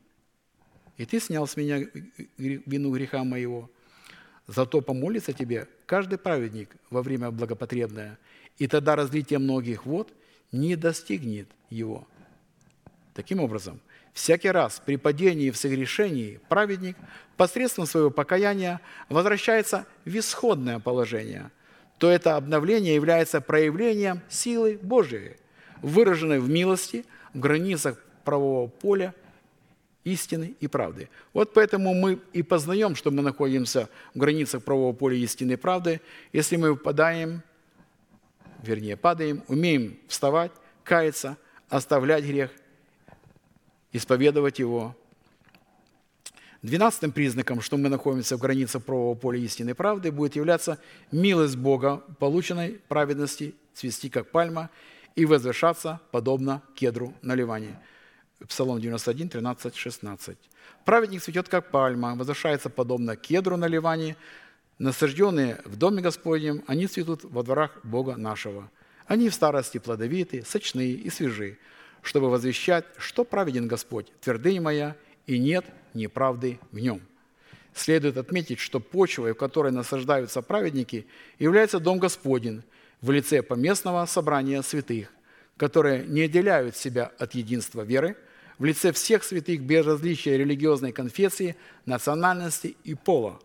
И Ты снял с меня вину греха моего. Зато помолится Тебе каждый праведник во время благопотребное, и тогда разлитие многих вод – не достигнет его. Таким образом, всякий раз при падении в согрешении праведник посредством своего покаяния возвращается в исходное положение, то это обновление является проявлением силы Божией, выраженной в милости в границах правового поля истины и правды. Вот поэтому мы и познаем, что мы находимся в границах правового поля истины и правды, если мы выпадаем вернее, падаем, умеем вставать, каяться, оставлять грех, исповедовать его. Двенадцатым признаком, что мы находимся в границе правого поля истины и правды, будет являться милость Бога, полученной праведности, цвести как пальма и возвышаться подобно кедру на Ливане. Псалом 91, 13, 16. Праведник цветет как пальма, возвышается подобно кедру на Ливане, насажденные в доме Господнем, они цветут во дворах Бога нашего. Они в старости плодовиты, сочные и свежи, чтобы возвещать, что праведен Господь, твердыня моя, и нет неправды в нем. Следует отметить, что почвой, в которой насаждаются праведники, является Дом Господень в лице поместного собрания святых, которые не отделяют себя от единства веры, в лице всех святых без различия религиозной конфессии, национальности и пола –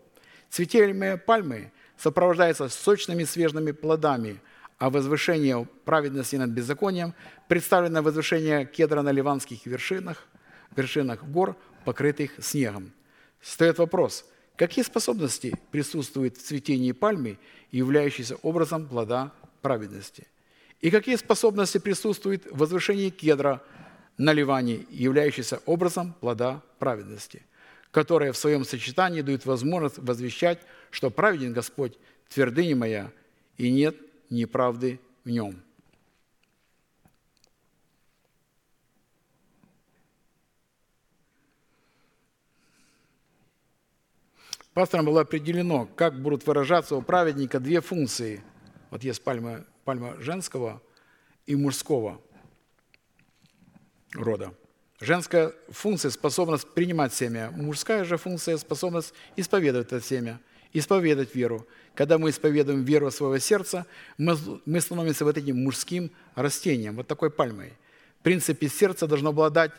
Цветение пальмы сопровождается сочными свежими плодами, а возвышение праведности над беззаконием представлено возвышение кедра на ливанских вершинах, вершинах гор, покрытых снегом. Стоит вопрос, какие способности присутствуют в цветении пальмы, являющиеся образом плода праведности? И какие способности присутствуют в возвышении кедра на Ливане, являющиеся образом плода праведности? Которые в своем сочетании дают возможность возвещать, что праведен Господь, твердыня моя, и нет неправды в нем. Пастором было определено, как будут выражаться у праведника две функции. Вот есть пальма, пальма женского и мужского рода. Женская функция – способность принимать семя. Мужская же функция – способность исповедовать это семя, исповедать веру. Когда мы исповедуем веру своего сердца, мы, мы становимся вот этим мужским растением, вот такой пальмой. В принципе, сердце должно обладать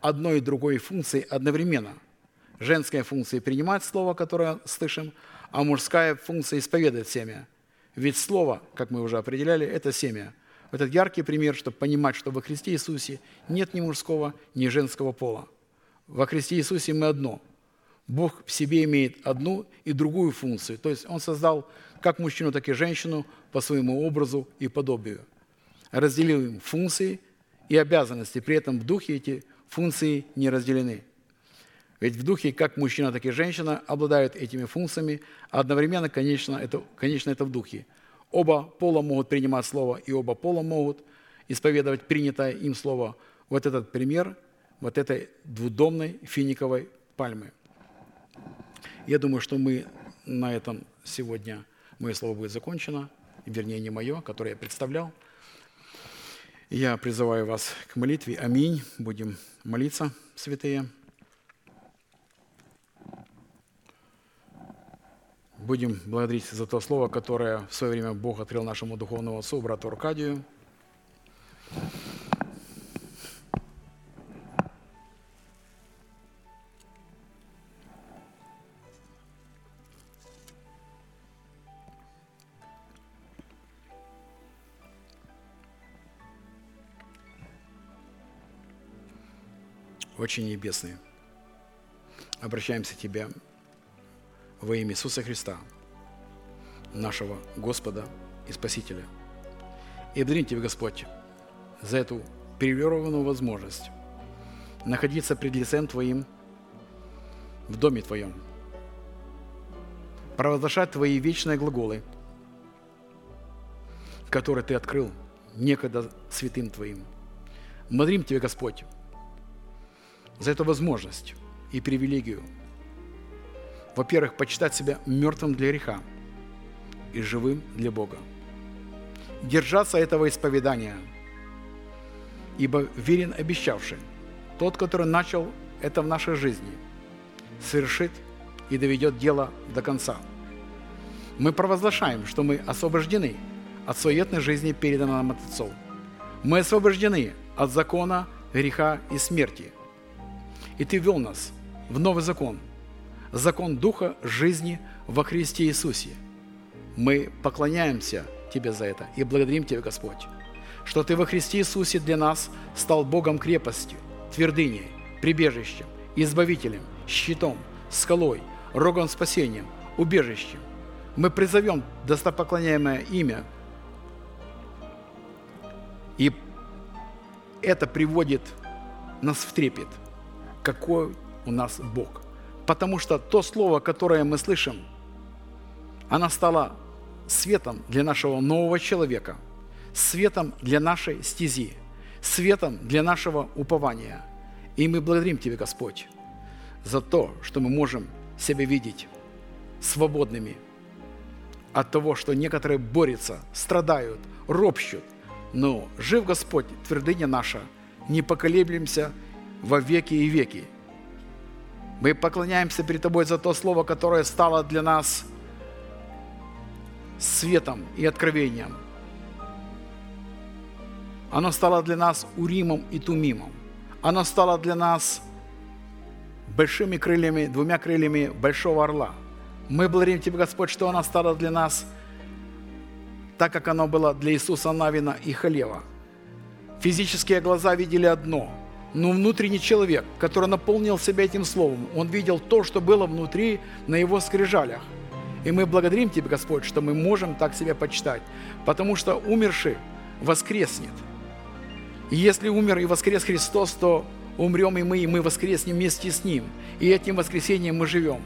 одной и другой функцией одновременно. Женская функция – принимать слово, которое слышим, а мужская функция – исповедать семя. Ведь слово, как мы уже определяли, это семя. Этот яркий пример, чтобы понимать, что во Христе Иисусе нет ни мужского, ни женского пола. Во Христе Иисусе мы одно. Бог в себе имеет одну и другую функцию. То есть Он создал как мужчину, так и женщину по своему образу и подобию. Разделил им функции и обязанности. При этом в духе эти функции не разделены. Ведь в духе как мужчина, так и женщина обладают этими функциями, а одновременно, конечно, это, конечно, это в духе. Оба пола могут принимать слово, и оба пола могут исповедовать принятое им слово. Вот этот пример вот этой двудомной финиковой пальмы. Я думаю, что мы на этом сегодня, мое слово будет закончено, вернее, не мое, которое я представлял. Я призываю вас к молитве. Аминь. Будем молиться, святые. Будем благодарить за то слово, которое в свое время Бог открыл нашему духовному отцу, брату Аркадию. Очень небесный, обращаемся к Тебе во имя Иисуса Христа, нашего Господа и Спасителя. И благодарим Тебя, Господь, за эту привилегированную возможность находиться пред лицем Твоим в доме Твоем, провозглашать Твои вечные глаголы, которые Ты открыл некогда святым Твоим. Благодарим Тебя, Господь, за эту возможность и привилегию – во-первых, почитать себя мертвым для греха и живым для Бога. Держаться этого исповедания, ибо верен обещавший, тот, который начал это в нашей жизни, совершит и доведет дело до конца. Мы провозглашаем, что мы освобождены от суетной жизни, переданной нам от Отцов. Мы освобождены от закона, греха и смерти. И Ты вел нас в новый закон – закон Духа жизни во Христе Иисусе. Мы поклоняемся Тебе за это и благодарим Тебя, Господь, что Ты во Христе Иисусе для нас стал Богом крепостью, твердыней, прибежищем, избавителем, щитом, скалой, рогом спасением, убежищем. Мы призовем достопоклоняемое имя, и это приводит нас в трепет, какой у нас Бог – Потому что то слово, которое мы слышим, оно стало светом для нашего нового человека, светом для нашей стези, светом для нашего упования. И мы благодарим Тебя, Господь, за то, что мы можем себя видеть свободными от того, что некоторые борются, страдают, ропщут. Но жив Господь, твердыня наша, не поколеблемся во веки и веки – мы поклоняемся перед Тобой за то слово, которое стало для нас светом и откровением. Оно стало для нас уримом и тумимом. Оно стало для нас большими крыльями, двумя крыльями большого орла. Мы благодарим Тебя, Господь, что оно стало для нас так, как оно было для Иисуса Навина и Халева. Физические глаза видели одно – но внутренний человек, который наполнил себя этим словом, он видел то, что было внутри на его скрижалях. И мы благодарим Тебя, Господь, что мы можем так себя почитать, потому что умерший воскреснет. И если умер и воскрес Христос, то умрем и мы, и мы воскреснем вместе с Ним. И этим воскресением мы живем.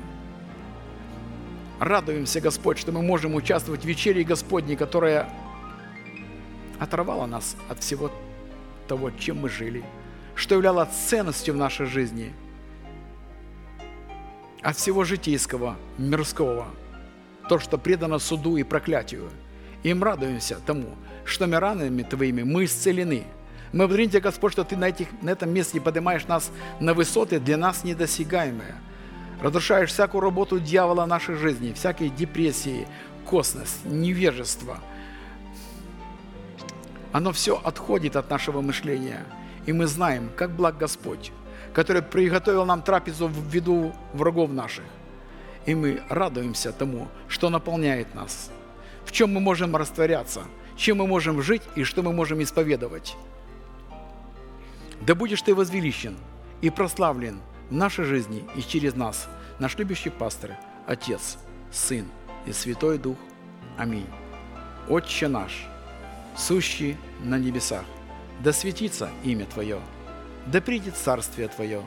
Радуемся, Господь, что мы можем участвовать в вечере Господней, которая оторвала нас от всего того, чем мы жили – что являло ценностью в нашей жизни, от всего житейского, мирского, то, что предано суду и проклятию. И мы радуемся тому, что мы ранами Твоими мы исцелены. Мы благодарим Тебя, Господь, что Ты на, этих, на этом месте поднимаешь нас на высоты для нас недосягаемые. Разрушаешь всякую работу дьявола нашей жизни, всякие депрессии, косность, невежество, Оно все отходит от нашего мышления. И мы знаем, как благ Господь, который приготовил нам трапезу в виду врагов наших. И мы радуемся тому, что наполняет нас, в чем мы можем растворяться, чем мы можем жить и что мы можем исповедовать. Да будешь ты возвеличен и прославлен в нашей жизни и через нас, наш любящий пастор, Отец, Сын и Святой Дух. Аминь. Отче наш, сущий на небесах, да светится имя Твое, да придет царствие Твое,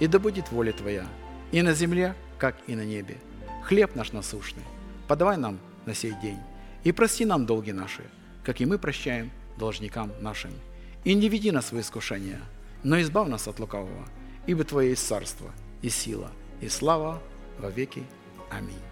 и да будет воля Твоя, и на земле, как и на небе. Хлеб наш насущный, подавай нам на сей день, и прости нам долги наши, как и мы прощаем должникам нашим. И не веди нас в искушение, но избавь нас от лукавого, ибо Твое есть царство, и сила, и слава во веки. Аминь.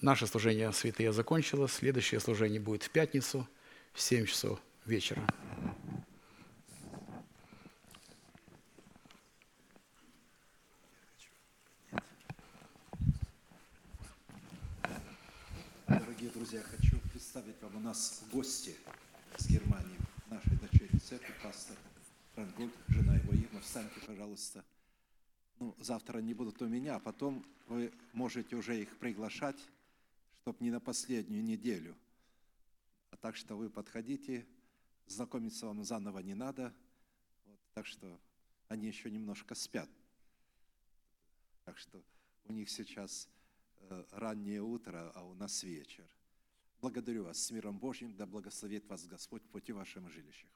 Наше служение святые закончилось. Следующее служение будет в пятницу в 7 часов вечера. Дорогие друзья, хочу представить вам у нас гости с Германии, нашей дочери церкви, пастор Рангольд, жена его Ирма. Встаньте, пожалуйста. Ну, завтра они будут у меня, а потом вы можете уже их приглашать, чтобы не на последнюю неделю. А так что вы подходите, знакомиться вам заново не надо. Вот, так что они еще немножко спят. Так что у них сейчас э, раннее утро, а у нас вечер. Благодарю вас с миром Божьим, да благословит вас Господь в пути вашем и жилищах.